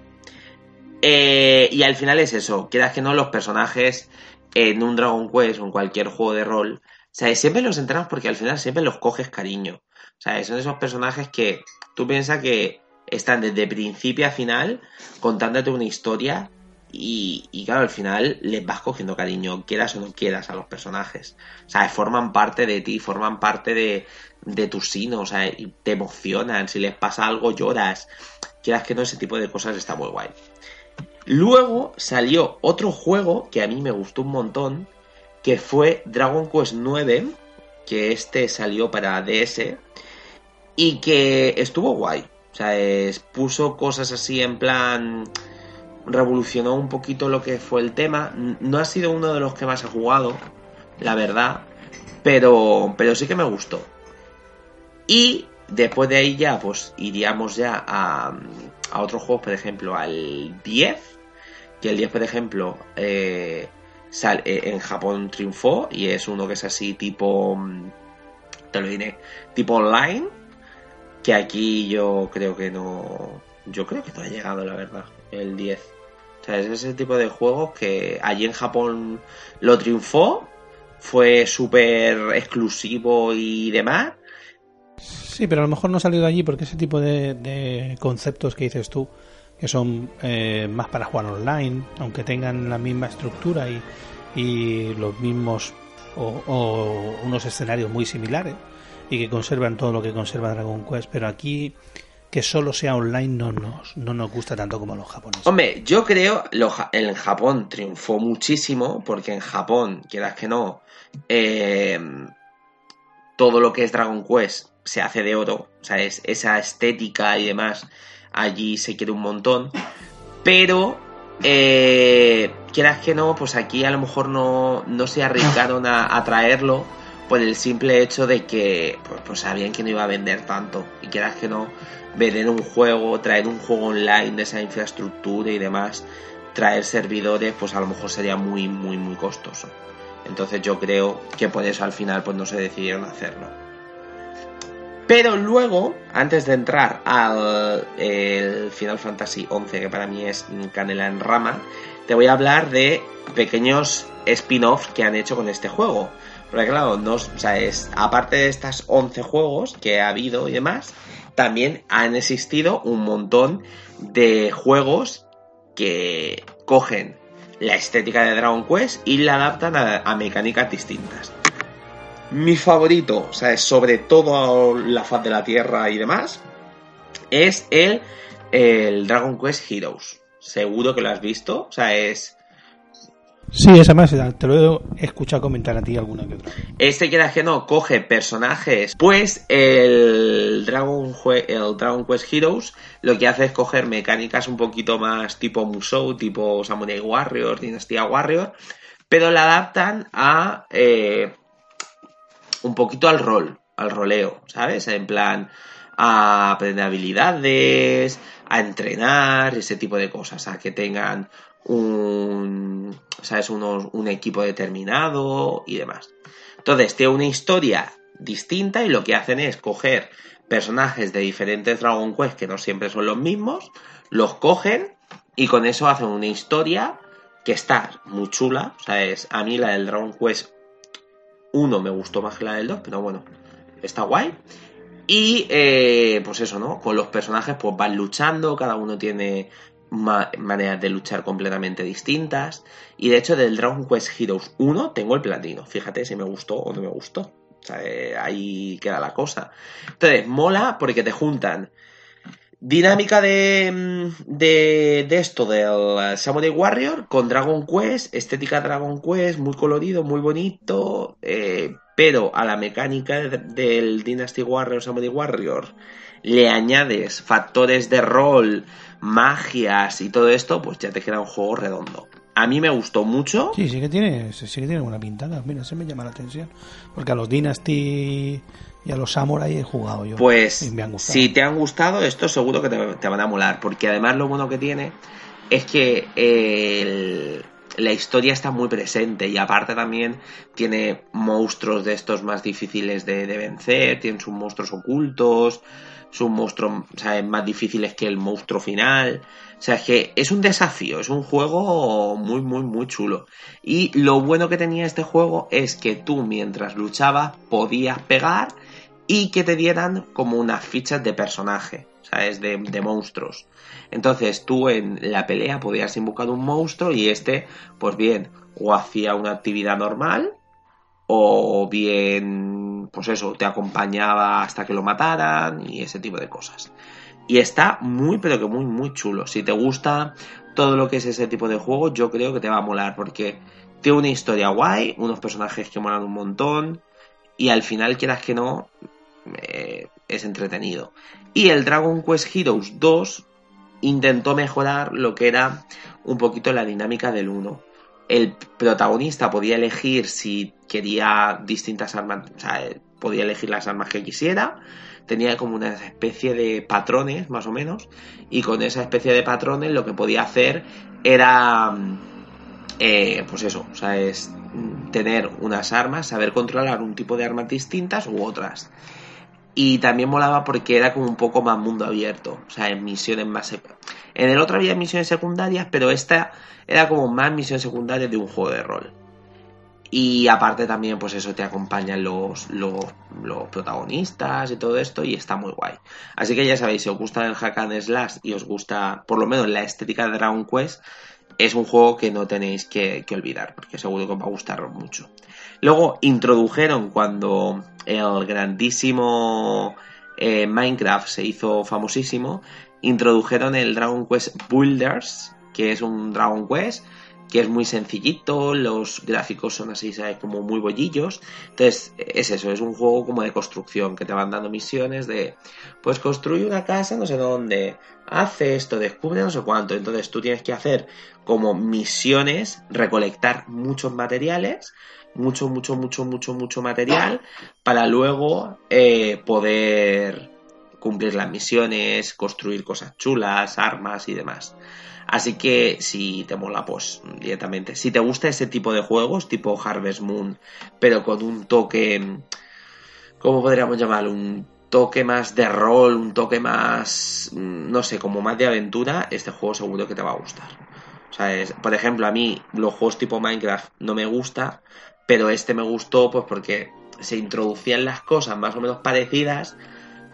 Eh, y al final es eso. Quieras que no, los personajes en un Dragon Quest o en cualquier juego de rol, sea, siempre los entrenas porque al final siempre los coges cariño. Sea, son esos personajes que tú piensas que están desde principio a final contándote una historia y, y claro, al final les vas cogiendo cariño, quieras o no quieras, a los personajes. O sea, forman parte de ti, forman parte de, de tu sino, o sea, y te emocionan. Si les pasa algo, lloras. Quieras que no, ese tipo de cosas está muy guay. Luego salió otro juego que a mí me gustó un montón, que fue Dragon Quest 9, que este salió para DS y que estuvo guay. O sea, puso cosas así en plan revolucionó un poquito lo que fue el tema. No ha sido uno de los que más he jugado, la verdad, pero, pero sí que me gustó. Y después de ahí ya, pues iríamos ya a, a otros juegos, por ejemplo, al 10, que el 10, por ejemplo, eh, eh, en Japón triunfó y es uno que es así tipo, mm, te lo diré, tipo online, que aquí yo creo que no, yo creo que no ha llegado, la verdad, el 10. Es ese tipo de juegos que allí en Japón lo triunfó, fue súper exclusivo y demás, Sí, pero a lo mejor no ha salido allí porque ese tipo de, de conceptos que dices tú, que son eh, más para jugar online, aunque tengan la misma estructura y, y los mismos o unos escenarios muy similares y que conservan todo lo que conserva Dragon Quest, pero aquí que solo sea online no nos, no nos gusta tanto como los japoneses. Hombre, yo creo lo, en Japón triunfó muchísimo porque en Japón, quieras que no, eh, todo lo que es Dragon Quest se hace de oro, o sea, es, esa estética y demás allí se quiere un montón, pero eh, quieras que no, pues aquí a lo mejor no, no se arriesgaron a, a traerlo por el simple hecho de que pues, pues sabían que no iba a vender tanto y quieras que no, vender un juego, traer un juego online de esa infraestructura y demás, traer servidores, pues a lo mejor sería muy, muy, muy costoso. Entonces yo creo que por eso al final pues no se decidieron hacerlo. Pero luego, antes de entrar al Final Fantasy XI, que para mí es canela en rama, te voy a hablar de pequeños spin-offs que han hecho con este juego. Porque claro, no, o sea, es, aparte de estas 11 juegos que ha habido y demás, también han existido un montón de juegos que cogen la estética de Dragon Quest y la adaptan a, a mecánicas distintas. Mi favorito, o sea, sobre todo la faz de la Tierra y demás, es el, el Dragon Quest Heroes. Seguro que lo has visto, o sea, es... Sí, esa más, te lo he escuchado comentar a ti alguna que otra. Este quieras que no, coge personajes. Pues el Dragon, el Dragon Quest Heroes lo que hace es coger mecánicas un poquito más tipo Musou, tipo Samurai Warrior, Dinastía Warrior, pero la adaptan a eh, un poquito al rol, al roleo, ¿sabes? En plan, a aprender habilidades, a entrenar, ese tipo de cosas, a que tengan un, ¿sabes? Un equipo determinado y demás. Entonces, tiene una historia distinta y lo que hacen es coger personajes de diferentes Dragon Quest que no siempre son los mismos, los cogen y con eso hacen una historia que está muy chula. O sea, a mí la del Dragon Quest 1 me gustó más que la del 2, pero bueno, está guay. Y eh, pues eso, ¿no? Con los personajes pues van luchando, cada uno tiene ma- maneras de luchar completamente distintas. Y de hecho del Dragon Quest Heroes 1 tengo el platino. Fíjate si me gustó o no me gustó. O sea, eh, ahí queda la cosa. Entonces, mola porque te juntan dinámica de, mm, de, de esto del Samurai Warrior con Dragon Quest, estética Dragon Quest, muy colorido, muy bonito, eh, pero a la mecánica de- del Dynasty Warrior, Samurai Warrior, le añades factores de rol, magias y todo esto, pues ya te queda un juego redondo. A mí me gustó mucho. Sí, sí que tiene, sí que tiene buena pintada. Mira, se me llama la atención. Porque a los Dynasty y a los Samurai he jugado yo. Pues me han si te han gustado, esto seguro que te, te van a molar, porque además lo bueno que tiene es que el- la historia está muy presente y aparte también tiene monstruos de estos más difíciles de, de vencer, tiene sus monstruos ocultos, sus monstruos ¿sabes? más difíciles que el monstruo final. O sea, es que es un desafío, es un juego muy, muy, muy chulo. Y lo bueno que tenía este juego es que tú mientras luchabas podías pegar y que te dieran como unas fichas de personaje, ¿sabes? De, de monstruos. Entonces tú en la pelea podías invocar un monstruo y este, pues bien, o hacía una actividad normal o bien, pues eso, te acompañaba hasta que lo mataran y ese tipo de cosas. Y está muy, pero que muy, muy chulo. Si te gusta todo lo que es ese tipo de juego, yo creo que te va a molar porque tiene una historia guay, unos personajes que molan un montón y al final, quieras que no, eh, es entretenido. Y el Dragon Quest Heroes 2 intentó mejorar lo que era un poquito la dinámica del 1. El protagonista podía elegir si quería distintas armas, o sea, eh, podía elegir las armas que quisiera, tenía como una especie de patrones, más o menos, y con esa especie de patrones lo que podía hacer era, mm, eh, pues eso, o sea, es mm, tener unas armas, saber controlar un tipo de armas distintas u otras. Y también molaba porque era como un poco más mundo abierto, o sea, en misiones más... En el otro había misiones secundarias, pero esta era como más misiones secundarias de un juego de rol. Y aparte también, pues eso, te acompañan los, los, los protagonistas y todo esto, y está muy guay. Así que ya sabéis, si os gusta el hack and slash y os gusta, por lo menos, la estética de Dragon Quest, es un juego que no tenéis que, que olvidar, porque seguro que os va a gustar mucho. Luego introdujeron cuando el grandísimo eh, Minecraft se hizo famosísimo, introdujeron el Dragon Quest Builders, que es un Dragon Quest que es muy sencillito, los gráficos son así, ¿sabes? Como muy bollillos. Entonces, es eso, es un juego como de construcción, que te van dando misiones de, pues construye una casa no sé dónde, hace esto, descubre no sé cuánto. Entonces tú tienes que hacer como misiones, recolectar muchos materiales, mucho, mucho, mucho, mucho, mucho material, para luego eh, poder cumplir las misiones, construir cosas chulas, armas y demás. Así que si te mola, pues directamente. Si te gusta ese tipo de juegos, tipo Harvest Moon, pero con un toque, ¿cómo podríamos llamarlo? Un toque más de rol, un toque más, mm, no sé, como más de aventura, este juego seguro que te va a gustar. O sea, es- por ejemplo, a mí los juegos tipo Minecraft no me gusta, pero este me gustó pues porque se introducían las cosas más o menos parecidas,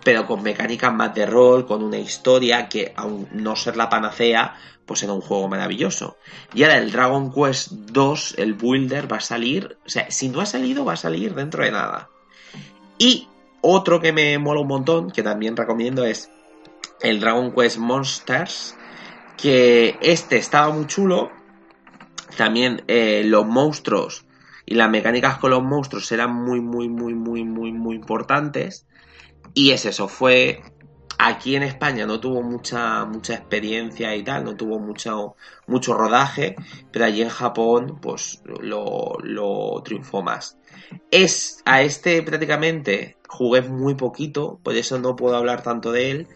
pero con mecánicas más de rol, con una historia que, aun no ser la panacea, pues era un juego maravilloso. Y ahora el Dragon Quest 2, el Builder, va a salir, o sea, si no ha salido, va a salir dentro de nada. Y otro que me mola un montón, que también recomiendo, es el Dragon Quest Monsters, que este estaba muy chulo. También eh, los monstruos y las mecánicas con los monstruos eran muy, muy, muy, muy, muy, muy importantes. Y es eso, fue aquí en España no tuvo mucha mucha experiencia y tal, no tuvo mucho mucho rodaje, pero allí en Japón pues lo, lo triunfó más. Es a este prácticamente jugué muy poquito, por eso no puedo hablar tanto de él,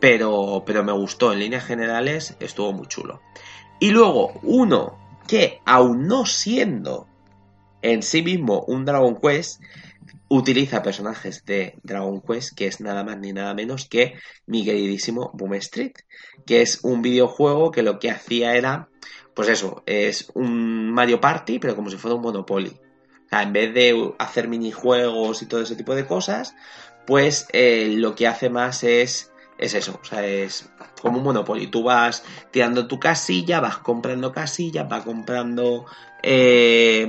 pero pero me gustó en líneas generales, estuvo muy chulo. Y luego uno que aún no siendo en sí mismo un Dragon Quest utiliza personajes de Dragon Quest, que es nada más ni nada menos que mi queridísimo Boom Street, que es un videojuego que lo que hacía era, pues eso, es un Mario Party, pero como si fuera un Monopoly. O sea, en vez de hacer minijuegos y todo ese tipo de cosas, pues eh, lo que hace más es, es eso, o sea, es como un Monopoly. Tú vas tirando tu casilla, vas comprando casillas, vas comprando eh,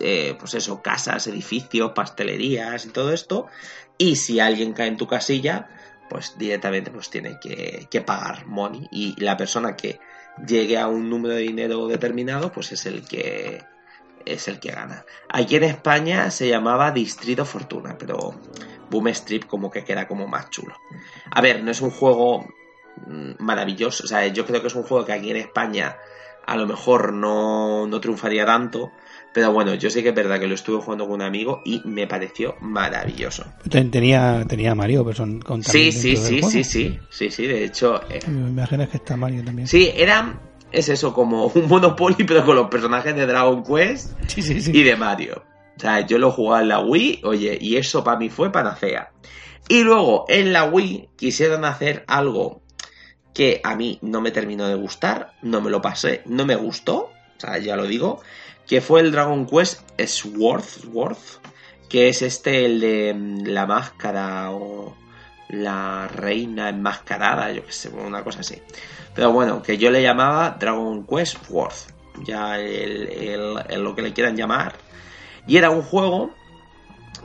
eh, pues eso, casas, edificios, pastelerías y todo esto. Y si alguien cae en tu casilla, pues directamente pues tiene que, que pagar money. Y la persona que llegue a un número de dinero determinado, pues es el que es el que gana. Aquí en España se llamaba Distrito Fortuna, pero Boom Strip como que queda como más chulo. A ver, no es un juego mm, maravilloso, o sea, yo creo que es un juego que aquí en España a lo mejor no, no triunfaría tanto, pero bueno, yo sé que es verdad que lo estuve jugando con un amigo y me pareció maravilloso. Ten- Tenía, tenía Mario, pero son con Sí, sí, sí, sí, sí, sí, sí, de hecho, eh, Me imagino que está Mario también. sí, era, es eso, como un Monopoly, pero con los personajes de Dragon Quest sí, sí. sí. y de Mario. O sea, yo lo jugaba en la Wii, oye, y eso para mí fue panacea. Y luego en la Wii quisieron hacer algo que a mí no me terminó de gustar, no me lo pasé, no me gustó, o sea, ya lo digo, que fue el Dragon Quest Sword, Sword que es este el de mm, la máscara o la reina enmascarada, yo que sé, una cosa así. Pero bueno, que yo le llamaba Dragon Quest World, ya el lo que le quieran llamar. Y era un juego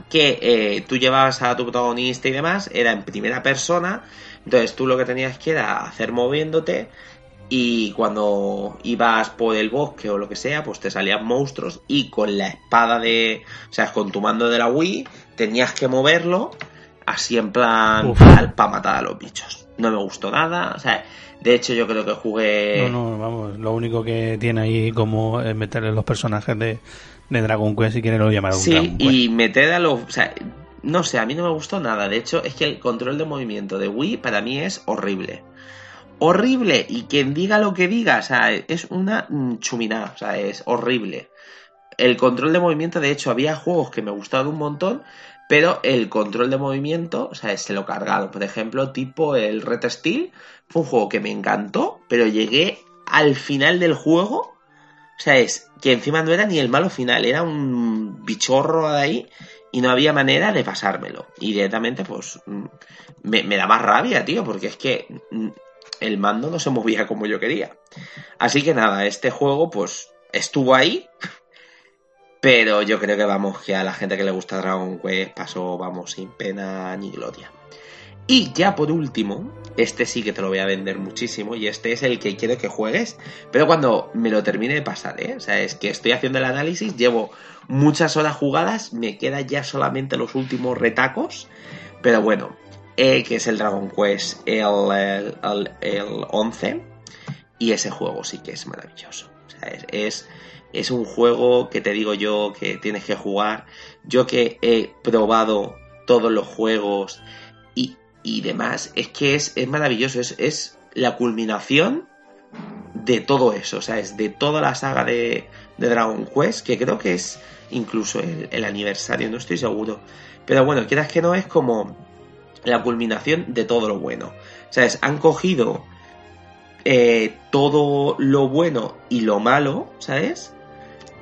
que eh, tú llevabas a tu protagonista y demás, era en primera persona, entonces tú lo que tenías que era hacer moviéndote y cuando ibas por el bosque o lo que sea, pues te salían monstruos y con la espada de, o sea, con tu mando de la Wii, tenías que moverlo así en plan para matar a los bichos. no me gustó nada. O sea, de hecho yo creo que jugué... No, no, vamos, lo único que tiene ahí como es meterle los personajes de, de Dragon Quest, si quieren lo llamar Sí, Dragon Quest. y meter a los... O sea, no sé, a mí no me gustó nada. De hecho, es que el control de movimiento de Wii para mí es horrible. Horrible. Y quien diga lo que diga, o sea, es una chuminada. O sea, es horrible. El control de movimiento, de hecho, había juegos que me gustaban un montón, pero el control de movimiento, o sea, se lo cargaron. Por ejemplo, tipo el Red Steel, fue un juego que me encantó, pero llegué al final del juego. O sea, es que encima no era ni el malo final, era un bichorro de ahí y no había manera de pasármelo. Y directamente, pues, mm, me, me daba rabia, tío, porque es que mm, el mando no se movía como yo quería. Así que nada, este juego, pues, estuvo ahí. Pero yo creo que vamos, que a la gente que le gusta Dragon Quest pasó, vamos, sin pena ni gloria. Y ya por último, este sí que te lo voy a vender muchísimo y este es el que quiero que juegues, pero cuando me lo termine de pasar, ¿eh? O sea, es que estoy haciendo el análisis, llevo muchas horas jugadas, me quedan ya solamente los últimos retacos, pero bueno, eh, que es el Dragon Quest el, el, el- el 11 y ese juego sí que es maravilloso. O sea, es, es un juego que te digo yo que tienes que jugar. Yo que he probado todos los juegos y, y demás, es que es, es maravilloso, es, es la culminación de todo eso, o sea, es de toda la saga de, de Dragon Quest, que creo que es incluso el, el aniversario, no estoy seguro. Pero bueno, quieras que no, es como la culminación de todo lo bueno. ¿Sabes? Han cogido eh, todo lo bueno y lo malo, ¿sabes?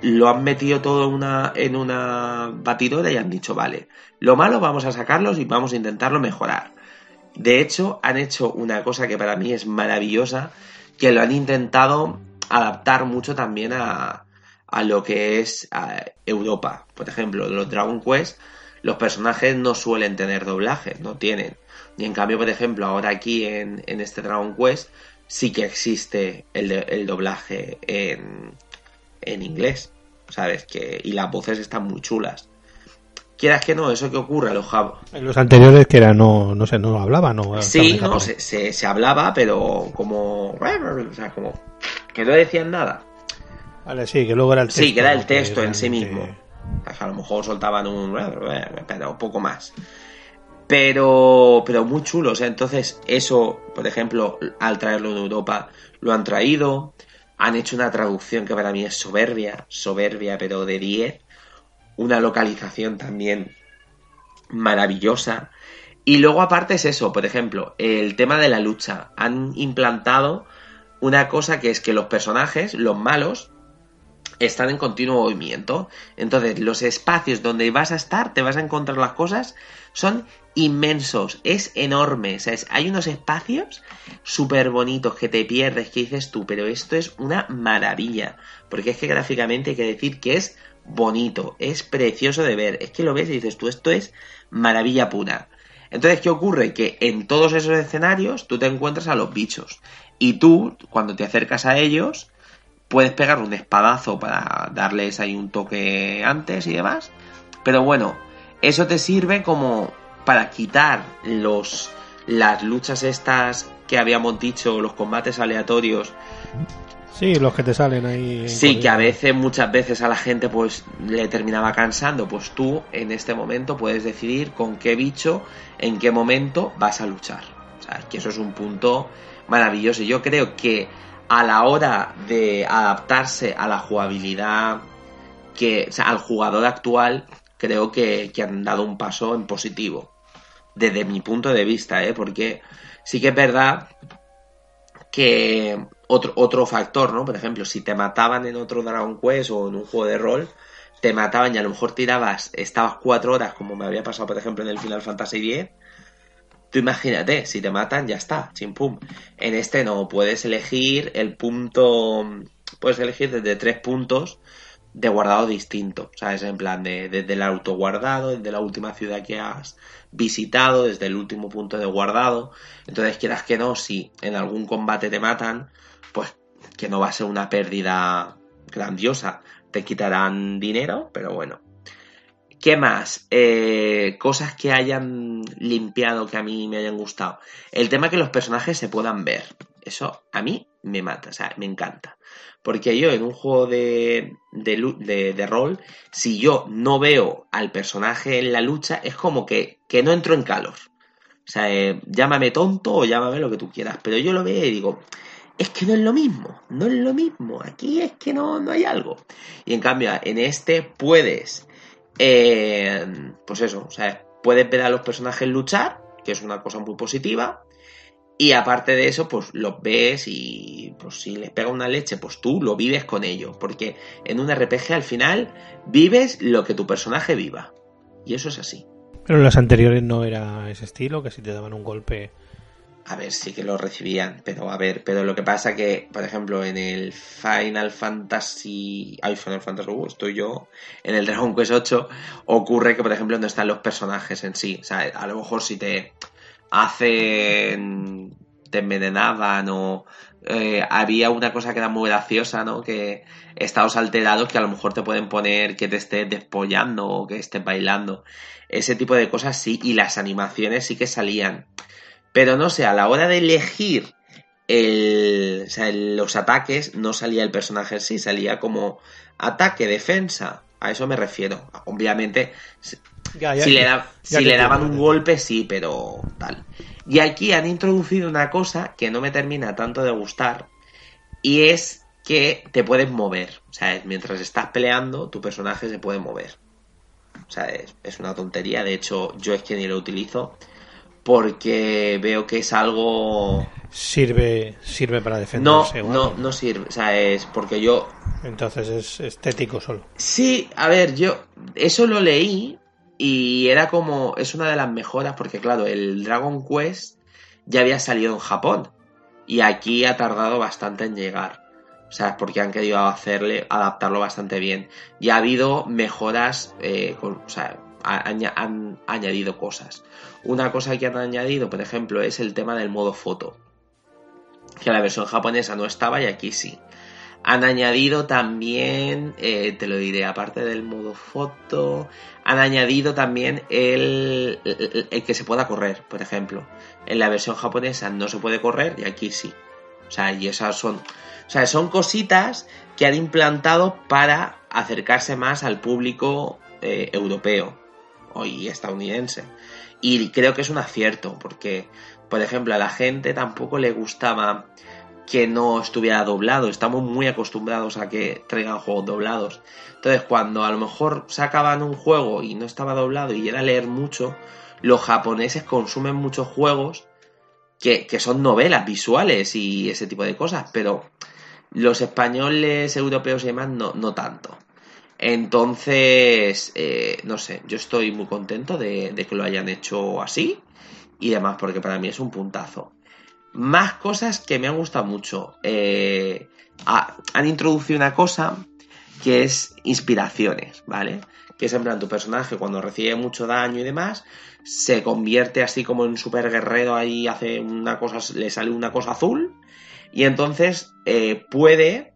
Lo han metido todo una, en una batidora y han dicho, vale, lo malo vamos a sacarlos y vamos a intentarlo mejorar. De hecho, han hecho una cosa que para mí es maravillosa, que lo han intentado adaptar mucho también a, a lo que es Europa. Por ejemplo, los Dragon Quest, los personajes no suelen tener doblajes, no tienen. Y en cambio, por ejemplo, ahora aquí en, en este Dragon Quest sí que existe el, el doblaje en, en inglés, ¿sabes? Que, y las voces están muy chulas. Quieras que no, eso que ocurre, los jab- En los anteriores que era no, no sé, no hablaban, no. Sí, no, se, se, se hablaba, pero como... O sea, como... Que no decían nada. Vale, sí, que luego era el texto. Sí, que era el texto en sí mismo. Sea, a lo mejor soltaban un... Pero un poco más. Pero, pero muy chulo. O sea, entonces eso, por ejemplo, al traerlo en Europa, lo han traído. Han hecho una traducción que para mí es soberbia, soberbia, pero de 10. Una localización también maravillosa. Y luego aparte es eso, por ejemplo, el tema de la lucha. Han implantado una cosa que es que los personajes, los malos, están en continuo movimiento. Entonces, los espacios donde vas a estar, te vas a encontrar las cosas, son inmensos, es enorme. O sea, es- hay unos espacios súper bonitos que te pierdes, que dices tú, pero esto es una maravilla. Porque es que gráficamente hay que decir que es bonito, es precioso de ver. Es que lo ves y dices tú, esto es maravilla pura. Entonces, ¿qué ocurre? Que en todos esos escenarios tú te encuentras a los bichos. Y tú, cuando te acercas a ellos, puedes pegar un espadazo para darles ahí un toque antes y demás. Pero bueno, eso te sirve como para quitar los las luchas estas que habíamos dicho, los combates aleatorios. Sí, los que te salen ahí. Sí, que a veces, muchas veces a la gente pues le terminaba cansando. Pues tú en este momento puedes decidir con qué bicho, en qué momento vas a luchar. O sea, que eso es un punto maravilloso. Yo creo que a la hora de adaptarse a la jugabilidad que, o sea, al jugador actual, creo que, que han dado un paso en positivo. Desde mi punto de vista, ¿eh? Porque sí que es verdad que otro, otro factor, ¿no? Por ejemplo, si te mataban en otro Dragon Quest o en un juego de rol, te mataban y a lo mejor tirabas, estabas cuatro horas, como me había pasado, por ejemplo, en el Final Fantasy X. Tú imagínate, si te matan, ya está, chimpum. En este no, puedes elegir el punto, puedes elegir desde tres puntos de guardado distinto, ¿sabes? En plan, de, desde el autoguardado, desde la última ciudad que has visitado, desde el último punto de guardado. Entonces, quieras que no, si en algún combate te matan, pues que no va a ser una pérdida grandiosa. Te quitarán dinero, pero bueno. ¿Qué más? Eh, cosas que hayan limpiado, que a mí me hayan gustado. El tema que los personajes se puedan ver. Eso a mí me mata, o sea, me encanta. Porque yo en un juego de, de, de rol, si yo no veo al personaje en la lucha, es como que, que no entro en calor. O sea, eh, llámame tonto o llámame lo que tú quieras. Pero yo lo veo y digo, es que no es lo mismo, no es lo mismo. Aquí es que no, no hay algo. Y en cambio, en este puedes, eh, pues eso, o sea, puedes ver a los personajes luchar, que es una cosa muy positiva. Y aparte de eso, pues los ves y pues si les pega una leche, pues tú lo vives con ellos. Porque en un RPG al final vives lo que tu personaje viva. Y eso es así. Pero en las anteriores no era ese estilo, que si te daban un golpe. A ver, sí que lo recibían, pero a ver, pero lo que pasa que, por ejemplo, en el Final Fantasy, ay, Final Fantasy, uh, estoy yo, en el Dragon Quest 8, ocurre que, por ejemplo, no están los personajes en sí, o sea, a lo mejor si te hacen, te envenenaban o eh, había una cosa que era muy graciosa, ¿no? Que estados alterados que a lo mejor te pueden poner que te estés despollando o que estés bailando, ese tipo de cosas sí, y las animaciones sí que salían. Pero no sé, a la hora de elegir el, los ataques, no salía el personaje sí, salía como ataque, defensa. A eso me refiero. Obviamente, si Ya, ya, si le, da- si daban un golpe, sí, pero tal. Y aquí han introducido una cosa que no me termina tanto de gustar. Y es que te puedes mover. O sea, mientras estás peleando, tu personaje se puede mover. O sea, es, es una tontería. De hecho, yo es que ni lo utilizo. Porque veo que es algo. Sirve, sirve para No, defenderse. no, algo. no sirve. O sea, es porque yo Entonces es estético solo. Sí, a ver, yo eso lo leí y era como, es una de las mejoras porque claro, el Dragon Quest ya había salido en Japón y aquí ha tardado bastante en llegar. O sea, porque han querido hacerle, adaptarlo bastante bien. Y ha habido mejoras, eh, con- o sea, han añadido cosas. Una cosa que han añadido, por ejemplo, es el tema del modo foto. Que la versión japonesa no estaba y aquí sí. Han añadido también, eh, te lo diré, aparte del modo foto, han añadido también el, que se pueda correr, por ejemplo. En la versión japonesa no se puede correr y aquí sí. O sea, y esas son, o sea, son cositas que han implantado para acercarse más al público eh, europeo y estadounidense. Y creo que es un acierto, porque, por ejemplo, a la gente tampoco le gustaba que no estuviera doblado. Estamos muy acostumbrados a que traigan juegos doblados. Entonces, cuando a lo mejor sacaban un juego y no estaba doblado y era leer mucho, los japoneses consumen muchos juegos que, que son novelas visuales y ese tipo de cosas, pero los españoles, europeos y demás no, no tanto. Entonces, eh, no sé, yo estoy muy contento de, que lo hayan hecho así y demás, porque para mí es un puntazo. Más cosas que me han gustado mucho. Eh, ha- han introducido una cosa que es inspiraciones, ¿vale? Que es en plan tu personaje cuando recibe mucho daño y demás, se convierte así como en super guerrero ahí, hace una cosa, le sale una cosa azul y entonces eh, puede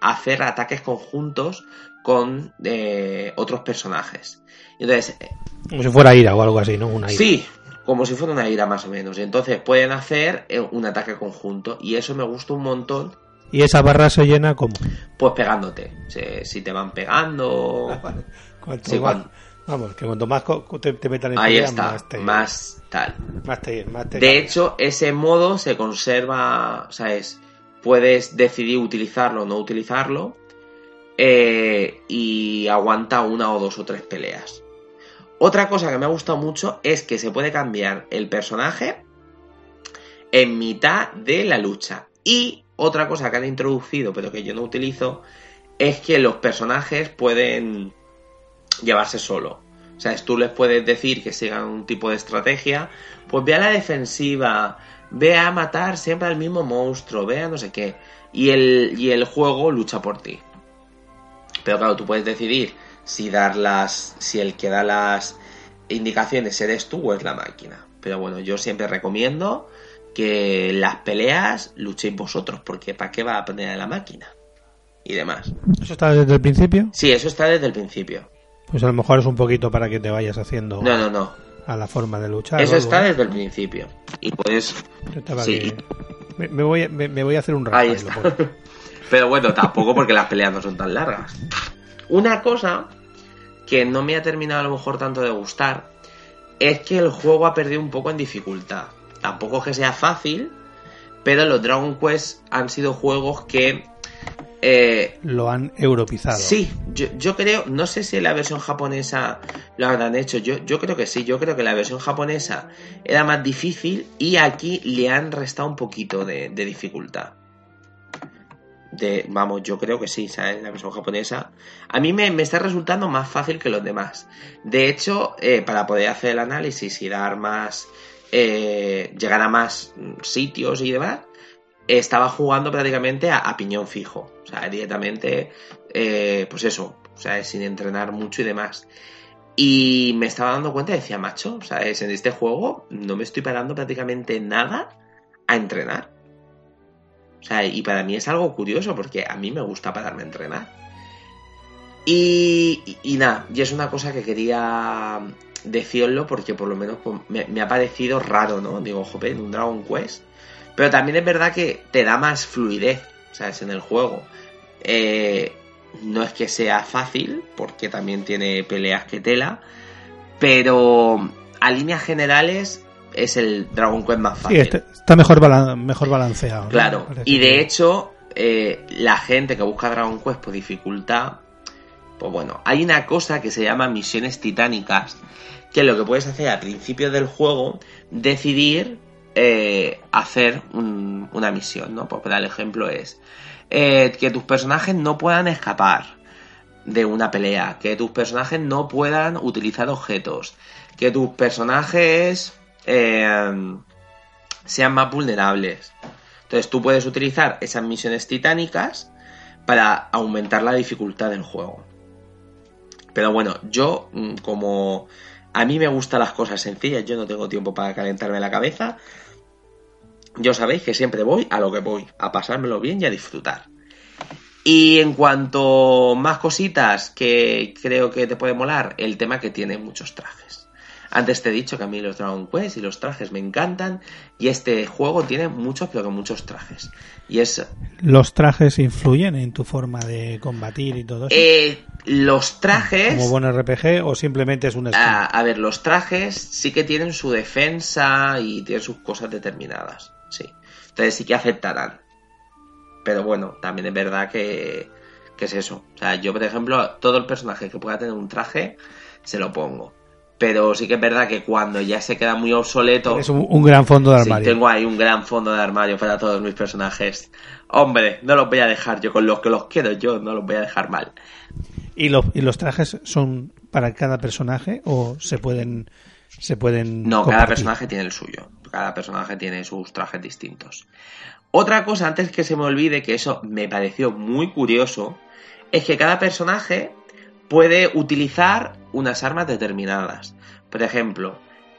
hacer ataques conjuntos con eh, otros personajes. Entonces, eh, Como si fuera ira o algo así, ¿no? Una ira. Sí, como si fuera una ira más o menos. Y entonces pueden hacer eh, un ataque conjunto. Y eso me gusta un montón. ¿Y esa barra se llena como? Pues pegándote. Si, te van pegando. Cuanto Sí, más- cuan- Vamos, que cuanto más te, te metan en Ahí pelea, está. más te, Más tal. más te, más te De hecho, ese modo se conserva. O sea, es. Puedes decidir utilizarlo o no utilizarlo. Eh, y aguanta una o dos o tres peleas. Otra cosa que me ha gustado mucho es que se puede cambiar el personaje en mitad de la lucha. Y otra cosa que han introducido, pero que yo no utilizo, es que los personajes pueden llevarse solo. O sea, tú les puedes decir que sigan un tipo de estrategia, pues ve a la defensiva, ve a matar siempre al mismo monstruo, ve a no sé qué. Y el, y el juego lucha por ti. Pero claro, tú puedes decidir si dar las. si el que da las indicaciones eres tú o es la máquina. Pero bueno, yo siempre recomiendo que las peleas luchéis vosotros, porque ¿para qué va a poner a la máquina? Y demás. ¿Eso está desde el principio? Sí, eso está desde el principio. Pues a lo mejor es un poquito para que te vayas haciendo No, no, no. a la forma de luchar. Eso está desde el principio. Y puedes. Sí. Me, me voy, a- me, me voy a hacer un Ahí Rafael. está. Pero bueno, tampoco porque las peleas no son tan largas. Una cosa que no me ha terminado a lo mejor tanto de gustar es que el juego ha perdido un poco en dificultad. Tampoco es que sea fácil, pero los Dragon Quest han sido juegos que eh, Lo han europizado. Sí, yo, yo creo, no sé si la versión japonesa lo habrán hecho, yo, yo creo que sí, yo creo que la versión japonesa era más difícil y aquí le han restado un poquito de, de dificultad. De, vamos, yo creo que sí, ¿sabes? La versión japonesa. A mí me, está resultando más fácil que los demás. De hecho, eh, para poder hacer el análisis y dar más. eh, llegar a más sitios y demás, estaba jugando prácticamente a, piñón fijo. O sea, directamente, eh, pues eso, sea, sin entrenar mucho y demás. Y me estaba dando cuenta decía, macho, ¿sabes? En este juego no me estoy parando prácticamente nada a entrenar. O sea, y para mí es algo curioso porque a mí me gusta pararme a entrenar. Y, y, nada, y es una cosa que quería decirlo porque por lo menos pues, me, me ha parecido raro, ¿no? Digo, joder, en un Dragon Quest. Pero también es verdad que te da más fluidez, ¿sabes? En el juego. Eh, no es que sea fácil, porque también tiene peleas que tela. Pero a líneas generales es el Dragon Quest más Sí, fácil. está, está mejor, balan- mejor balanceado. Claro, y de hecho, eh, la gente que busca Dragon Quest por dificultad, pues bueno, hay una cosa que se llama misiones titánicas, que lo que puedes hacer al principio del juego, decidir eh, hacer un- una misión, ¿no? Pues para el ejemplo es eh, que tus personajes no puedan escapar de una pelea, que tus personajes no puedan utilizar objetos, que tus personajes eh, sean más vulnerables. Entonces tú puedes utilizar esas misiones titánicas para aumentar la dificultad del juego. Pero bueno, yo mm, como a mí me gustan las cosas sencillas, yo no tengo tiempo para calentarme la cabeza. Yo sabéis que siempre voy a lo que voy, a pasármelo bien y a disfrutar. Y en cuanto más cositas que creo que te puede molar, el tema que tiene muchos trajes. Antes te he dicho que a mí los Dragon Quest y los trajes me encantan y este juego tiene muchos pero que muchos trajes. Y es ¿Los trajes influyen en tu forma de combatir y todo eso? eh, los trajes ¿Como buen RPG o simplemente es un a, a ver, los trajes sí que tienen su defensa y tienen sus cosas determinadas, sí. Entonces sí que afectarán. Pero bueno, también es verdad que, que es eso. O sea, yo por ejemplo, todo el personaje que pueda tener un traje, se lo pongo. Pero sí que es verdad que cuando ya se queda muy obsoleto... Es un, un gran fondo de Sí, armario. tengo ahí un gran fondo de armario para todos mis personajes. Hombre, no los voy a dejar yo con los que los quiero yo, no los voy a dejar mal. ¿Y, los ¿Y los trajes son para cada personaje o se pueden se pueden No, cada personaje tiene el suyo. Cada personaje tiene sus trajes distintos. Otra cosa, antes que se me olvide, que eso me pareció muy curioso, es que cada personaje puede utilizar unas armas determinadas. Por ejemplo,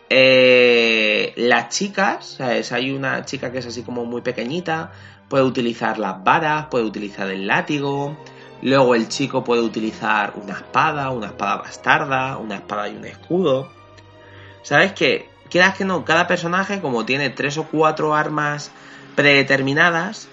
eh, las chicas, ¿sabes? hay una chica que es así como muy pequeñita, puede utilizar las varas, puede utilizar el látigo. Luego el chico puede utilizar una espada, una espada bastarda, una espada y un escudo. ¿Sabes qué? Quieras que no, cada personaje, como tiene tres o cuatro armas predeterminadas,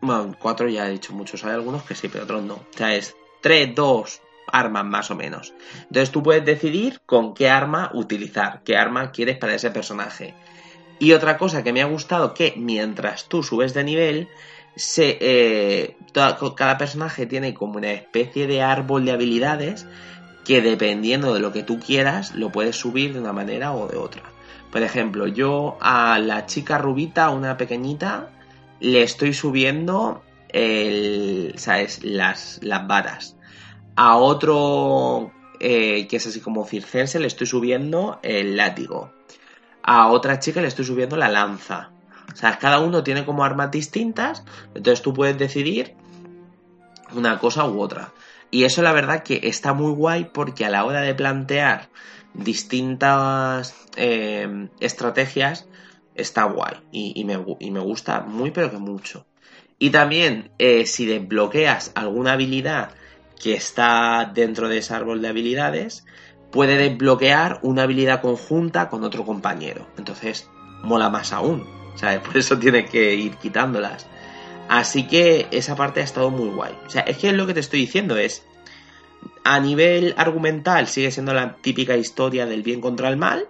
bueno, cuatro ya he dicho muchos, hay algunos que sí, pero otros no. O sea, es tres, dos armas más o menos. Entonces tú puedes decidir con qué arma utilizar, qué arma quieres para ese personaje. Y otra cosa que me ha gustado, que mientras tú subes de nivel, se, eh, cada personaje tiene como una especie de árbol de habilidades que dependiendo de lo que tú quieras, lo puedes subir de una manera o de otra. Por ejemplo, yo a la chica rubita, una pequeñita, le estoy subiendo el, ¿sabes? Las, las varas. A otro eh, que es así como circense le estoy subiendo el látigo. A otra chica le estoy subiendo la lanza. O sea, cada uno tiene como armas distintas, entonces tú puedes decidir una cosa u otra. Y eso la verdad que está muy guay porque a la hora de plantear distintas eh, estrategias está guay y, y me, y me gusta muy pero que mucho. Y también eh, si desbloqueas alguna habilidad que está dentro de ese árbol de habilidades puede desbloquear una habilidad conjunta con otro compañero. Entonces, mola más aún. ¿Sabes? Por eso tiene que ir quitándolas. Así que esa parte ha estado muy guay. O sea, es que lo que te estoy diciendo es. A nivel argumental sigue siendo la típica historia del bien contra el mal.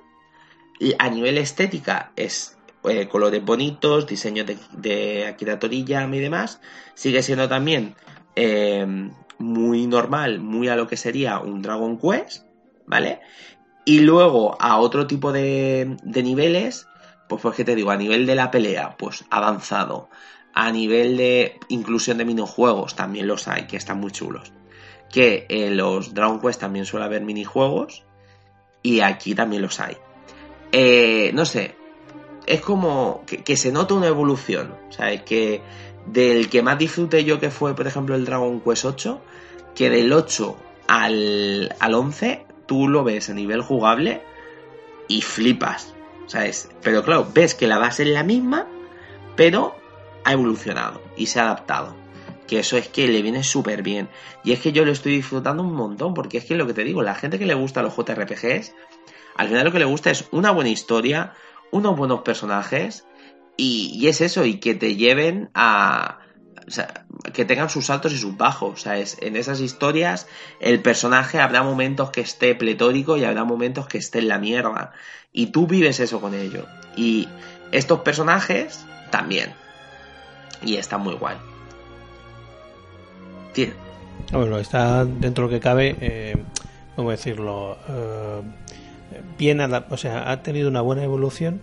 Y a nivel estética es eh, colores bonitos, diseños de, de Akira Toriyama y demás. Sigue siendo también eh, muy normal, muy a lo que sería un Dragon Quest, ¿vale? Y luego a otro tipo de, niveles, pues pues que te digo, a nivel de la pelea, pues avanzado. A nivel de inclusión de minijuegos, también los hay, que están muy chulos. Que en los Dragon Quest también suele haber minijuegos. Y aquí también los hay. Eh, no sé. Es como que, se nota una evolución. O sea, es que del que más disfruté yo que fue, por ejemplo, el Dragon Quest 8, que del 8 al, al 11 tú lo ves a nivel jugable y flipas, ¿sabes? Pero claro, ves que la base es la misma, pero ha evolucionado y se ha adaptado. Que eso es que le viene súper bien. Y es que yo lo estoy disfrutando un montón, porque es que lo que te digo, la gente que le gusta los JRPGs, al final lo que le gusta es una buena historia, unos buenos personajes, y, y es eso, y que te lleven a, o sea, que tengan sus altos y sus bajos. ¿sabes? En esas historias, el personaje habrá momentos que esté pletórico y habrá momentos que esté en la mierda. Y tú vives eso con ello. Y estos personajes también. Y está muy guay. Tiene- Bueno, está dentro de lo que cabe, eh, ¿cómo decirlo? Eh, bien, o sea, ha tenido una buena evolución,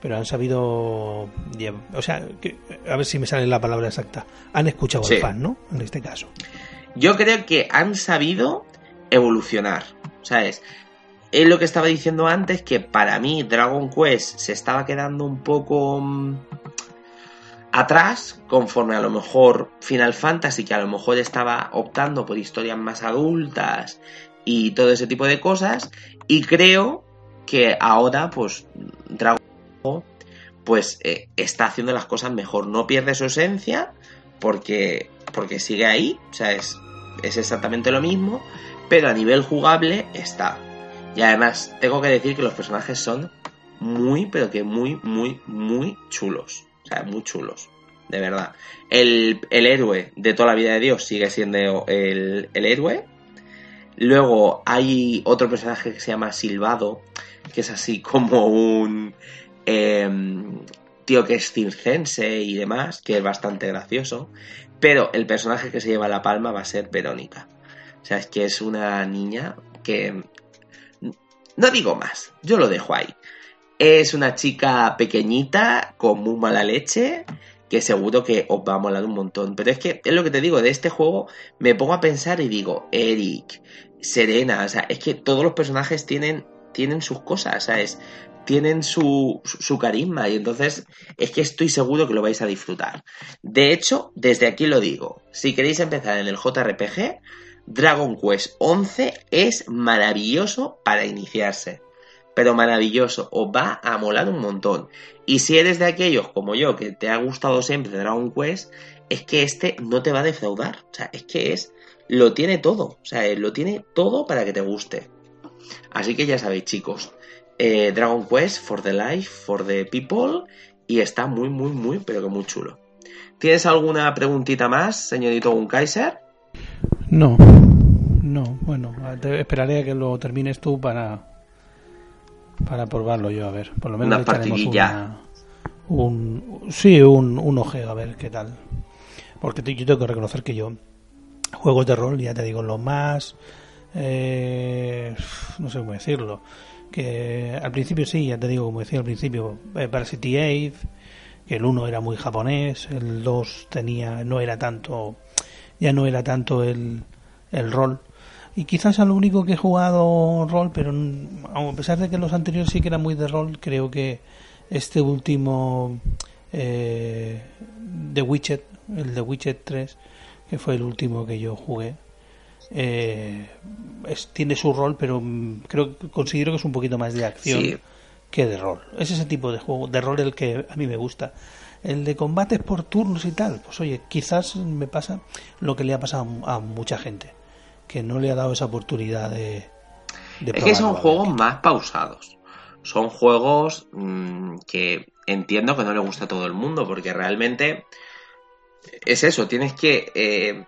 pero han sabido, o sea, que- a ver si me sale la palabra exacta. Han escuchado Sí. al fan, ¿no? En este caso. Yo creo que han sabido evolucionar, ¿sabes? Es lo que estaba diciendo antes, que para mí Dragon Quest se estaba quedando un poco mm, atrás, conforme a lo mejor Final Fantasy, que a lo mejor estaba optando por historias más adultas y todo ese tipo de cosas, y creo que ahora, pues, Dragon pues eh, está haciendo las cosas mejor, no pierde su esencia, porque, porque sigue ahí, o sea, es, es exactamente lo mismo, pero a nivel jugable está. Y además, tengo que decir que los personajes son muy, pero que muy, muy, muy chulos. O sea, muy chulos. De verdad. El, el héroe de toda la vida de Dios sigue siendo el, el héroe. Luego hay otro personaje que se llama Silvado, que es así como un em, tío que es circense y demás, que es bastante gracioso. Pero el personaje que se lleva la palma va a ser Verónica. O sea, es que es una niña que... No digo más, yo lo dejo ahí. Es una chica pequeñita, con muy mala leche, que seguro que os va a molar un montón. Pero es que es lo que te digo, de este juego me pongo a pensar y digo, Eric, Serena, o sea, es que todos los personajes tienen, tienen sus cosas, ¿sabes? Tienen su, su, carisma y entonces es que estoy seguro que lo vais a disfrutar. De hecho, desde aquí lo digo, si queréis empezar en el JRPG, Dragon Quest 11 es maravilloso para iniciarse. Pero maravilloso, os va a molar un montón. Y si eres de aquellos como yo, que te ha gustado siempre Dragon Quest, es que este no te va a defraudar. O sea, es que es. Lo tiene todo. O sea, lo tiene todo para que te guste. Así que ya sabéis, chicos. eh, Dragon Quest for the Life, for the People. Y está muy, muy, muy, pero que muy chulo. ¿Tienes alguna preguntita más, señorito Gunkaiser? No, no, bueno, te- esperaré a que lo termines tú para para probarlo yo, a ver, por lo menos Una partidilla. una- un sí, un, un ojeo, a ver qué tal. Porque yo tengo que reconocer que yo juegos de rol, ya te digo, lo más eh, no sé cómo decirlo, que al principio sí, ya te digo, como decía al principio, eh, Parasite Eve, que el 1 era muy japonés, el 2 tenía no era tanto ya no era tanto el, el rol. Y quizás a lo único que he jugado rol, pero n- a pesar de que los anteriores sí que eran muy de rol, creo que este último eh, The Witcher, el de Witcher 3, que fue el último que yo jugué, eh, es- tiene su rol, pero mm, creo considero que es un poquito más de acción Sí. que de rol. Es ese tipo de juego, de rol el que a mí me gusta. El de combates por turnos y tal, pues oye, quizás me pasa lo que le ha pasado a mucha gente. que no le ha dado esa oportunidad de, de Es que son juegos más pausados. Son juegos mm, que entiendo que no le gusta a todo el mundo, porque realmente es eso, tienes que eh,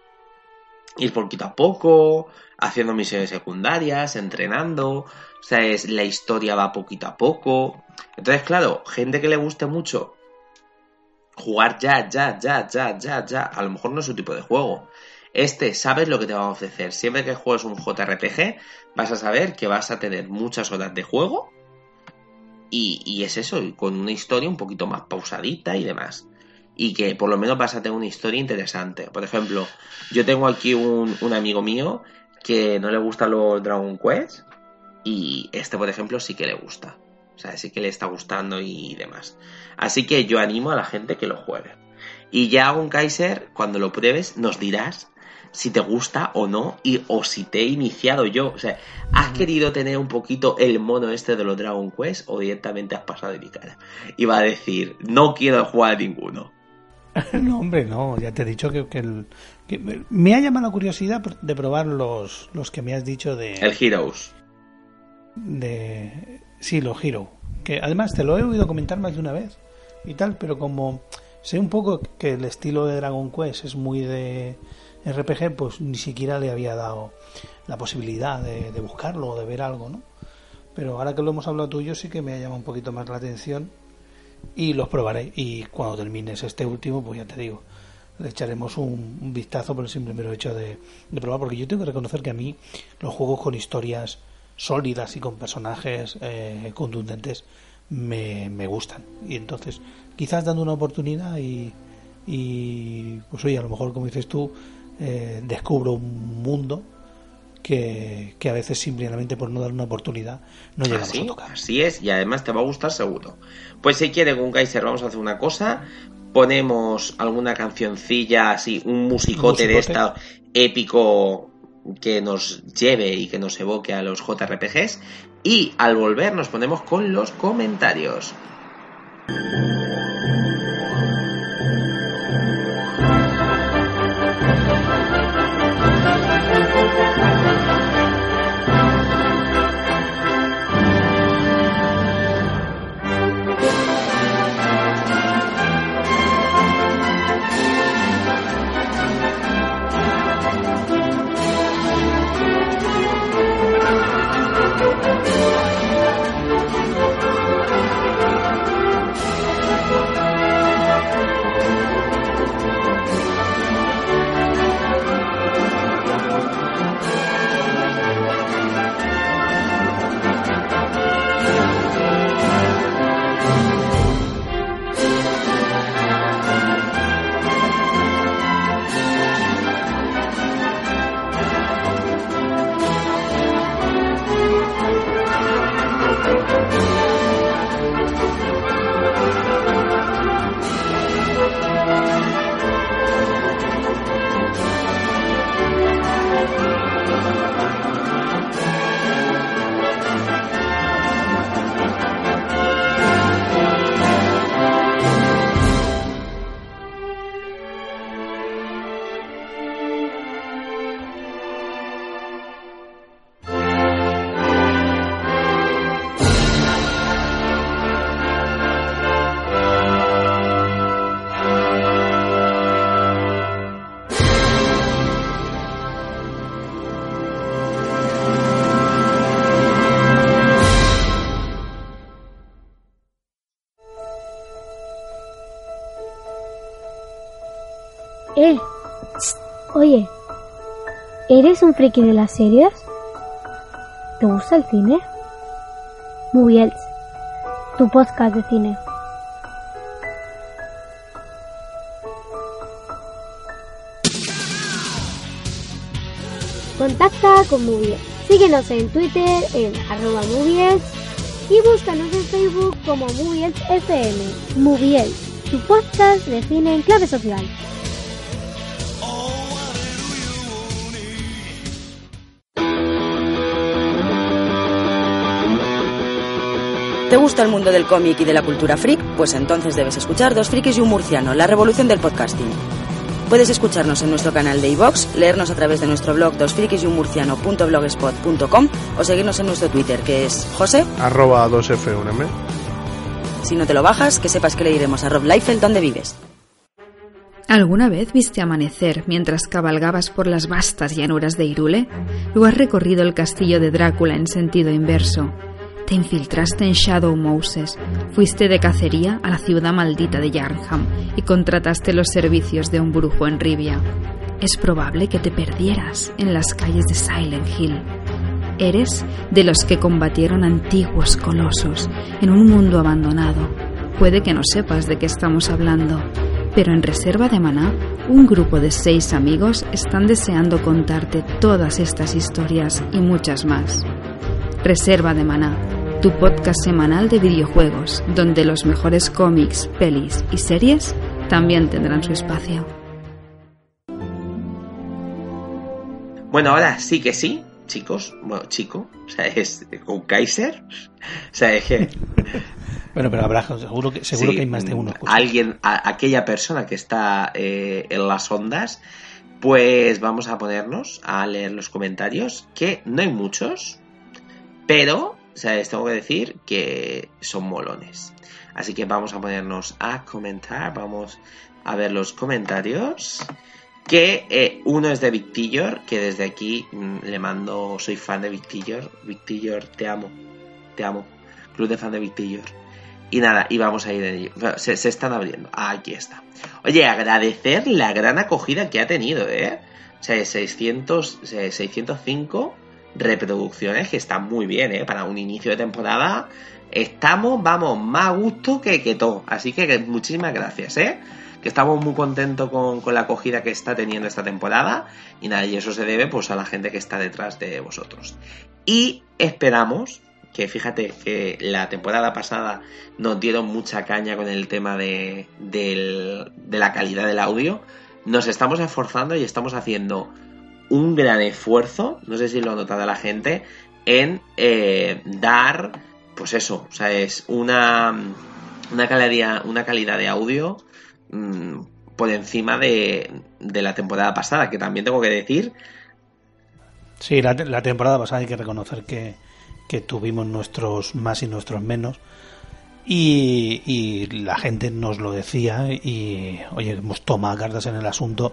ir poquito a poco, haciendo misiones secundarias, entrenando, o sea, es, la historia va poquito a poco. Entonces, claro, gente que le guste mucho jugar ya, ya, ya, ya, ya, ya, a lo mejor no es su tipo de juego. Este, sabes lo que te va a ofrecer. Siempre que juegues un JRPG, vas a saber que vas a tener muchas horas de juego. Y, y es eso, con una historia un poquito más pausadita y demás. Y que por lo menos vas a tener una historia interesante. Por ejemplo, yo tengo aquí un, un amigo mío que no le gustan los Dragon Quest. Y este, por ejemplo, sí que le gusta. O sea, sí que le está gustando y demás. Así que yo animo a la gente que lo juegue. Y ya un Kaiser, cuando lo pruebes, nos dirás si te gusta o no, y, o si te he iniciado yo. O sea, ¿has querido tener un poquito el mono este de los Dragon Quest o directamente has pasado de mi cara? Y va a decir, no quiero jugar a ninguno. No, hombre, no, ya te he dicho que, que el- que me- ha llamado la curiosidad de probar los, los que me has dicho de, El Heroes. de sí, los Hero, que además te lo he oído comentar más de una vez y tal, pero como sé un poco que el estilo de Dragon Quest es muy de RPG, pues ni siquiera le había dado la posibilidad de, de buscarlo o de ver algo, ¿no? Pero ahora que lo hemos hablado tú y yo sí que me ha llamado un poquito más la atención y los probaré y cuando termines este último, pues ya te digo, le echaremos un, vistazo por el simple mero hecho de, de probar, porque yo tengo que reconocer que a mí los juegos con historias sólidas y con personajes eh, contundentes me, me gustan. Y entonces, quizás dando una oportunidad y, y pues oye, a lo mejor como dices tú, eh, descubro un mundo que, que a veces simplemente por no dar una oportunidad no llegamos a Así, tocar. así es, y además te va a gustar seguro. Pues si quiere con Kaiser vamos a hacer una cosa. Ponemos alguna cancioncilla así, un musicote, de musicote. esta épico que nos lleve y que nos evoque a los JRPGs. Y al volver nos ponemos con los comentarios. ¿Eres un friki de las series? ¿Te gusta el cine? Moviels, tu podcast de cine. Contacta con Moviels. Síguenos en Twitter en arroba Moviels y búscanos en Facebook como Moviels FM. Moviels, tu podcast de cine en clave social. ¿Te gusta el mundo del cómic y de la cultura freak? Pues entonces debes escuchar Dos Frikis y un Murciano, la revolución del podcasting. Puedes escucharnos en nuestro canal de iVox, leernos a través de nuestro blog dosfrikisymurciano.blogspot.com o seguirnos en nuestro Twitter, que es José. Arroba 2F1M. Si no te lo bajas, que sepas que le iremos a Rob Liefeld donde vives. ¿Alguna vez viste amanecer mientras cabalgabas por las vastas llanuras de Irule? ¿O has recorrido el castillo de Drácula en sentido inverso? ¿Te infiltraste en Shadow Moses? ¿Fuiste de cacería a la ciudad maldita de Yarnham y contrataste los servicios de un brujo en Rivia? Es probable que te perdieras en las calles de Silent Hill. Eres de los que combatieron antiguos colosos en un mundo abandonado. Puede que no sepas de qué estamos hablando, pero en Reserva de Maná, un grupo de seis amigos están deseando contarte todas estas historias y muchas más. Reserva de Maná, tu podcast semanal de videojuegos, donde los mejores cómics, pelis y series también tendrán su espacio. Bueno, ahora sí que sí, chicos. Bueno, chico, o sea, es un Kaiser. O sea, es que. Bueno, pero habrá, seguro que, seguro Sí, que hay más de uno. Alguien, a- aquella persona que está eh, en las ondas, pues vamos a ponernos a leer los comentarios, que no hay muchos, pero, o sea, les tengo que decir que son molones. Así que vamos a ponernos a comentar, vamos a ver los comentarios. Que eh, uno es de Victillor, que desde aquí mm, le mando, soy fan de Victillor. Victillor, te amo, te amo. Club de fan de Victillor. Y nada, y vamos a ir en ello. Se, se están abriendo. Aquí está. Oye, agradecer la gran acogida que ha tenido, ¿eh? O sea, 600, o sea, 605 reproducciones, que está muy bien, ¿eh? Para un inicio de temporada. Estamos, vamos, más a gusto que, que todo. Así que, muchísimas gracias, ¿eh? Que estamos muy contentos con, con la acogida que está teniendo esta temporada. Y nada, y eso se debe pues a la gente que está detrás de vosotros. Y esperamos que fíjate que la temporada pasada nos dieron mucha caña con el tema de, de la calidad del audio. Nos estamos esforzando y estamos haciendo un gran esfuerzo, no sé si lo ha notado la gente, en eh, dar, pues eso, o sea, es una, una, calidad, una calidad de audio mm, por encima de, de la temporada pasada, que también tengo que decir Sí, la, la temporada pasada hay que reconocer que, que tuvimos nuestros más y nuestros menos. Y, y la gente nos lo decía y, oye, hemos tomado cartas en el asunto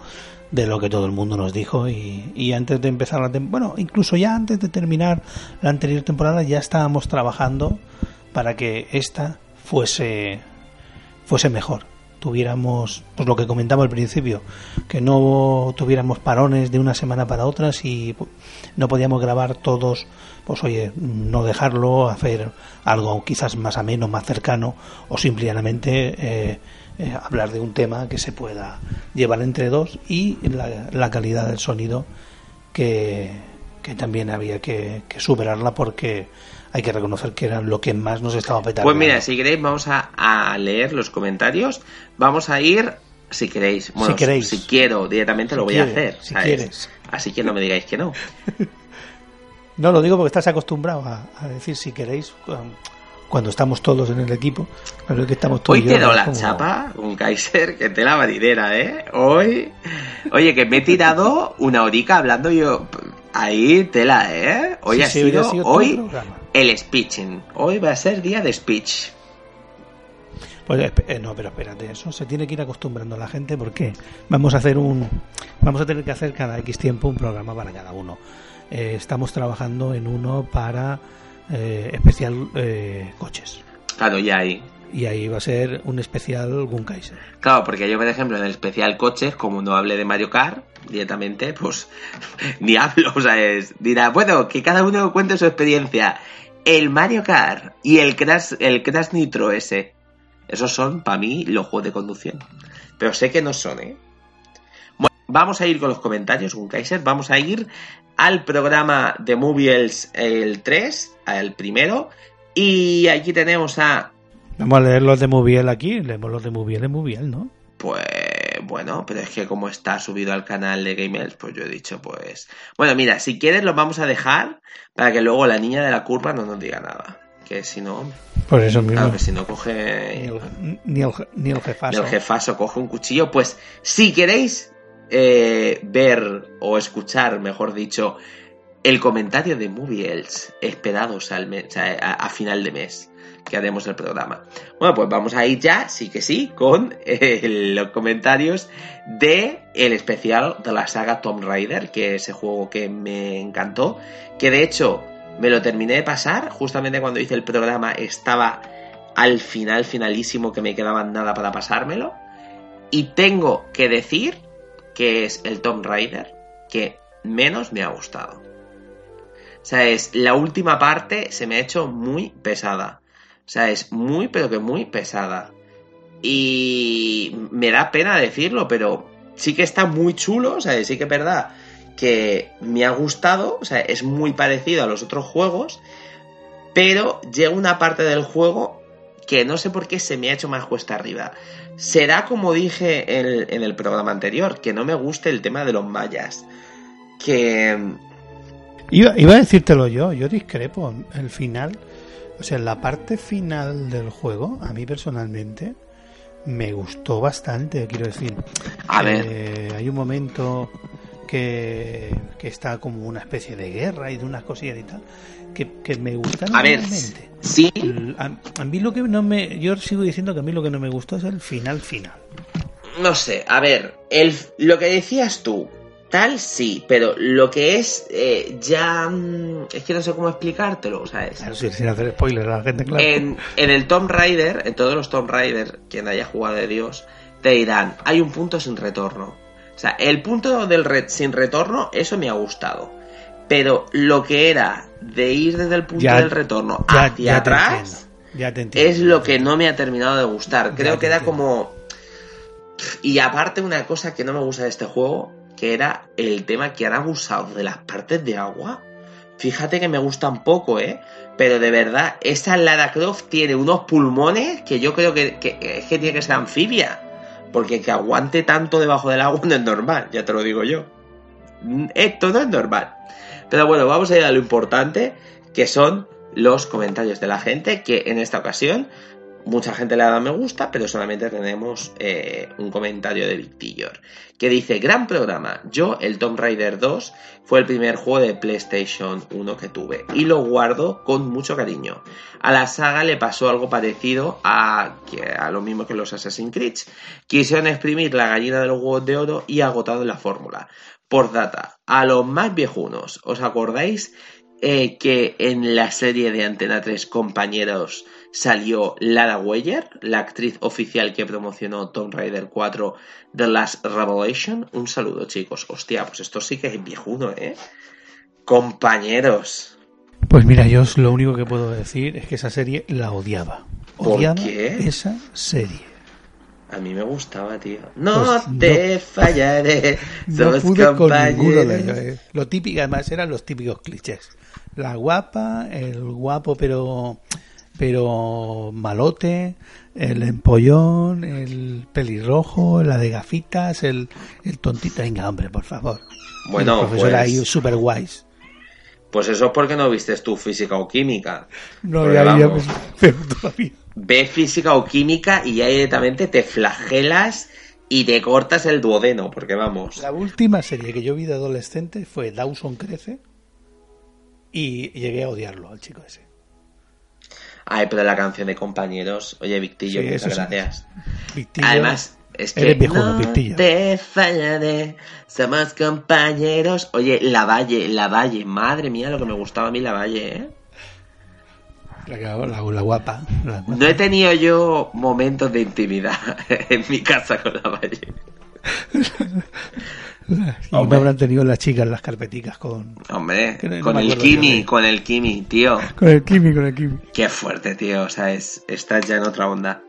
de lo que todo el mundo nos dijo y, y antes de empezar la temporada, bueno, incluso ya antes de terminar la anterior temporada ya estábamos trabajando para que esta fuese fuese mejor. Tuviéramos pues lo que comentaba al principio que no tuviéramos parones de una semana para otra si no podíamos grabar todos pues oye no dejarlo hacer algo quizás más ameno más cercano o simplemente eh, eh, hablar de un tema que se pueda llevar entre dos y la, la calidad del sonido que, que también había que, que superarla porque hay que reconocer que era lo que más nos estaba petando Pues mira, si queréis vamos a, a leer los comentarios. Vamos a ir, si queréis, bueno, Si queréis. si quiero directamente Si lo voy a hacer. si ¿sabes? quieres. Así que no me digáis que no. No, lo digo porque estás acostumbrado a, a decir si queréis cu- cuando estamos todos en el equipo, pero es que estamos todos Hoy te dado la como- chapa, un Kaiser, que te la marinera, ¿eh? Hoy. Oye, que me he tirado una horica hablando yo. Ahí, tela, ¿eh? Hoy Sí, ha sí, sido, ha sido el hoy programa. el speeching. Hoy va a ser día de speech. Pues eh, no, pero espérate, eso se tiene que ir acostumbrando la gente porque vamos a hacer un, vamos a tener que hacer cada X tiempo un programa para cada uno. Eh, estamos trabajando en uno para eh, especial eh, coches Claro, ya ahí. y ahí va a ser un especial Gunkaiser. Claro, porque yo, por ejemplo, en el especial coches, como no hable de Mario Kart directamente, pues ni hablo, o sea, es, dirá, bueno, que cada uno cuente su experiencia. El Mario Kart y el Crash, el Crash Nitro ese, esos son, para mí, los juegos de conducción. Pero sé que no son, ¿eh? Vamos a ir con los comentarios, un Kaiser, vamos a ir al programa de Mobiles el 3, al primero, y aquí tenemos a Vamos a leer los de Moviel aquí, leemos los de Moviel en Moviel, ¿no? Pues bueno, pero es que como está subido al canal de Gamers, pues yo he dicho, pues. Bueno, mira, si quieres lo vamos a dejar para que luego la niña de la curva no nos diga nada. Que si no, Por eso mismo. claro que si no Ni coge. el, ni el, ni el jefazo. El jefazo coge un cuchillo. Pues si queréis, eh, ver o escuchar, mejor dicho, el comentario de Movie esperados al mes- a, final de mes que haremos el programa. Bueno, pues vamos a ir ya, sí que sí, con eh, los comentarios de el especial de la saga Tomb Raider, que es ese juego que me encantó, que de hecho me lo terminé de pasar, justamente cuando hice el programa estaba al final finalísimo que me quedaba nada para pasármelo. Y tengo que decir que es el Tomb Raider que menos me ha gustado. O sea, es la última parte se me ha hecho muy pesada. O sea, es muy, pero que muy pesada. Y me da pena decirlo, pero sí que está muy chulo. O sea, sí que es verdad que me ha gustado. O sea, es muy parecido a los otros juegos. Pero llega una parte del juego que no sé por qué se me ha hecho más cuesta arriba. Será como dije en, en el programa anterior, que no me guste el tema de los mayas. Que Iba, iba a decírtelo yo, yo discrepo. El final, o sea, la parte final del juego, a mí personalmente, me gustó bastante, quiero decir. A ver. Eh, hay un momento que, que está como una especie de guerra y de unas cosillas y tal, que, que me gustaron A ver, realmente. sí. A, a mí lo que no me. Yo sigo diciendo que a mí lo que no me gustó es el final final. No sé, a ver, el, lo que decías tú, tal sí, pero lo que es eh, ya... mm, Es que no sé cómo explicártelo, ¿sabes? Claro, sin, sin hacer spoilers a la gente, claro. En, en el Tomb Raider, en todos los Tomb Raider, quien haya jugado de Dios, te dirán, hay un punto sin retorno. O sea, el punto del red sin retorno, eso me ha gustado. Pero lo que era de ir desde el punto Ya- del retorno ya- hacia ya atrás, entiendo, es lo que no me ha terminado de gustar. Creo que era como... Y aparte una cosa que no me gusta de este juego, que era el tema que han abusado de las partes de agua. Fíjate que me gustan poco, ¿eh? Pero de verdad, esa Lara Croft tiene unos pulmones que yo creo que, que, es que tiene que ser anfibia. Porque que aguante tanto debajo del agua no es normal, ya te lo digo yo. Esto no es normal. Pero bueno, vamos a ir a lo importante, que son los comentarios de la gente, que en esta ocasión mucha gente le ha dado me gusta, pero solamente tenemos eh, un comentario de Victillor, que dice, gran programa, yo el Tomb Raider 2 fue el primer juego de PlayStation 1 que tuve y lo guardo con mucho cariño. A la saga le pasó algo parecido a, lo mismo que los Assassin's Creed. Quisieron exprimir la gallina de los huevos de oro y agotaron la fórmula. Por data, a los más viejunos, ¿os acordáis eh, que en la serie de Antena 3 compañeros salió Lara Weyer, la actriz oficial que promocionó Tomb Raider 4 The Last Revelation? Un saludo chicos. Hostia, pues esto sí que es viejuno, ¿eh? Compañeros. Pues mira, yo lo único que puedo decir es que esa serie la odiaba. ¿Por Odiaba qué? esa serie. A mí me gustaba, tío. No Pues te fallaré. No somos pude con ninguno de ellos. eh. Lo típico, además, eran los típicos clichés. La guapa, el guapo pero pero malote, el empollón, el pelirrojo, la de gafitas, el, el tontito. Venga, hombre, por favor. Bueno, el profesor pues- ahí super guays. Pues eso es porque no vistes tú física o química. No, ya, ya, peor todavía. Ve física o química y ya directamente te flagelas y te cortas el duodeno, porque vamos. La última serie que yo vi de adolescente fue Dawson Crece y llegué a odiarlo al chico ese. Ay, pero la canción de compañeros. Oye, Victillo, Sí, muchas gracias. Victillo, Además, es que eres viejuno, no Victillo. te fallaré, somos compañeros. Oye, La Valle, La Valle, madre mía, lo que me gustaba a mí La Valle, ¿eh? La, la- la guapa. la. No he tenido yo momentos de intimidad en mi casa con La Valle. Y no habrán tenido las chicas las carpeticas con, Hombre, no- con el Kimi, con el Kimi, tío. con el Kimi, con el Kimi. Qué fuerte, tío. O sea, es, estás ya en otra onda.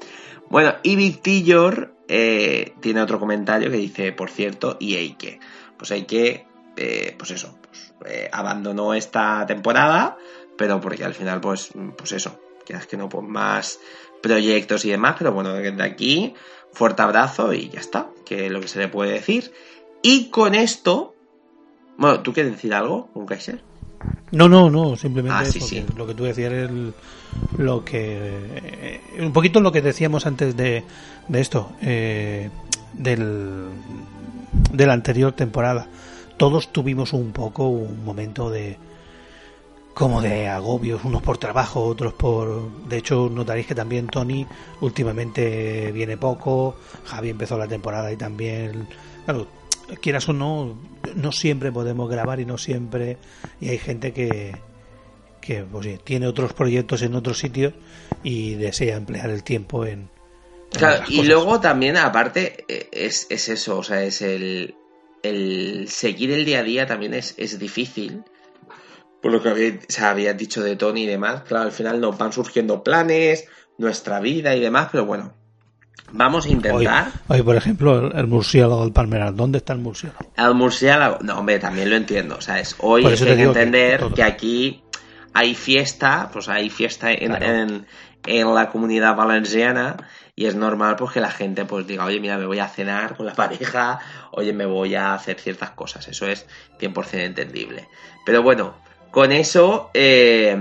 Bueno, y Victillor eh, tiene otro comentario que dice, por cierto, y Eike. Pues Eike, eh, pues eso, pues, eh, abandonó esta temporada, pero porque al final, pues, pues eso, quieras que no, pues más proyectos y demás, pero bueno, desde aquí, fuerte abrazo y ya está, que es lo que se le puede decir. Y con esto, bueno, ¿tú quieres decir algo, un Kaiser? No, no, no, simplemente Ah, sí, lo que tú decías es lo que. eh, un poquito lo que decíamos antes de, de esto, eh, del, de la anterior temporada. Todos tuvimos un poco un momento de como de agobios, unos por trabajo, otros por... De hecho, notaréis que también Tony últimamente viene poco, Javi empezó la temporada y también... Claro, quieras o no, no siempre podemos grabar y no siempre... Y hay gente que, que pues, sí, tiene otros proyectos en otros sitios y desea emplear el tiempo en... en Claro, y luego también, aparte, eh, es, es eso, o sea, es el, el seguir el día a día también es, es difícil. Por lo que había, o sea, habías dicho de Tony y demás, claro, al final nos van surgiendo planes, nuestra vida y demás, pero bueno, vamos a Hoy, intentar. hoy, por ejemplo, el, el murciélago del Palmeral. ¿Dónde está el murciélago? Al murciélago, no, hombre, también lo entiendo, o sea, es, hoy hay que entender que, aquí hay fiesta, pues hay fiesta en, Claro. en, en la comunidad valenciana y es normal pues que la gente pues diga, oye, mira, me voy a cenar con la pareja, oye, me voy a hacer ciertas cosas, eso es 100% entendible. Pero bueno, con eso eh,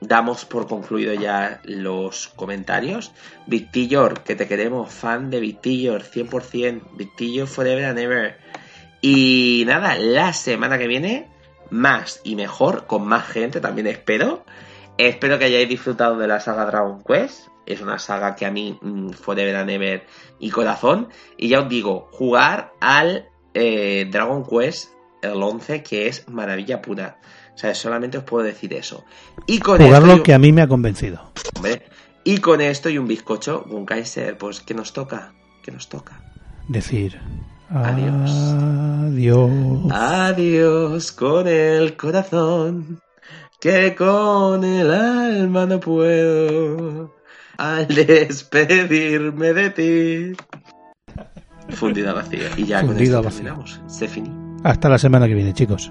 damos por concluido ya los comentarios. Victillor, que te queremos, fan de Victillor, 100%, Victillor forever and ever. Y nada, la semana que viene, más y mejor, con más gente, también espero. Espero que hayáis disfrutado de la saga Dragon Quest. Es una saga que a mí, mm, Forever and Ever y corazón. Y ya os digo, jugar al eh, Dragon Quest, el 11, que es maravilla pura. O sea, solamente os puedo decir eso. Y con esto, que a mí me ha convencido. hombre, y con esto y un bizcocho, un Kaiser, pues, ¿qué nos toca? ¿Qué nos toca? Decir Adiós. Adiós. Adiós con el corazón, que con el alma no puedo. Al despedirme de ti. Fundida vacía. Y ya Fundida con esto vacía. terminamos. Se finí. Hasta la semana que viene, chicos.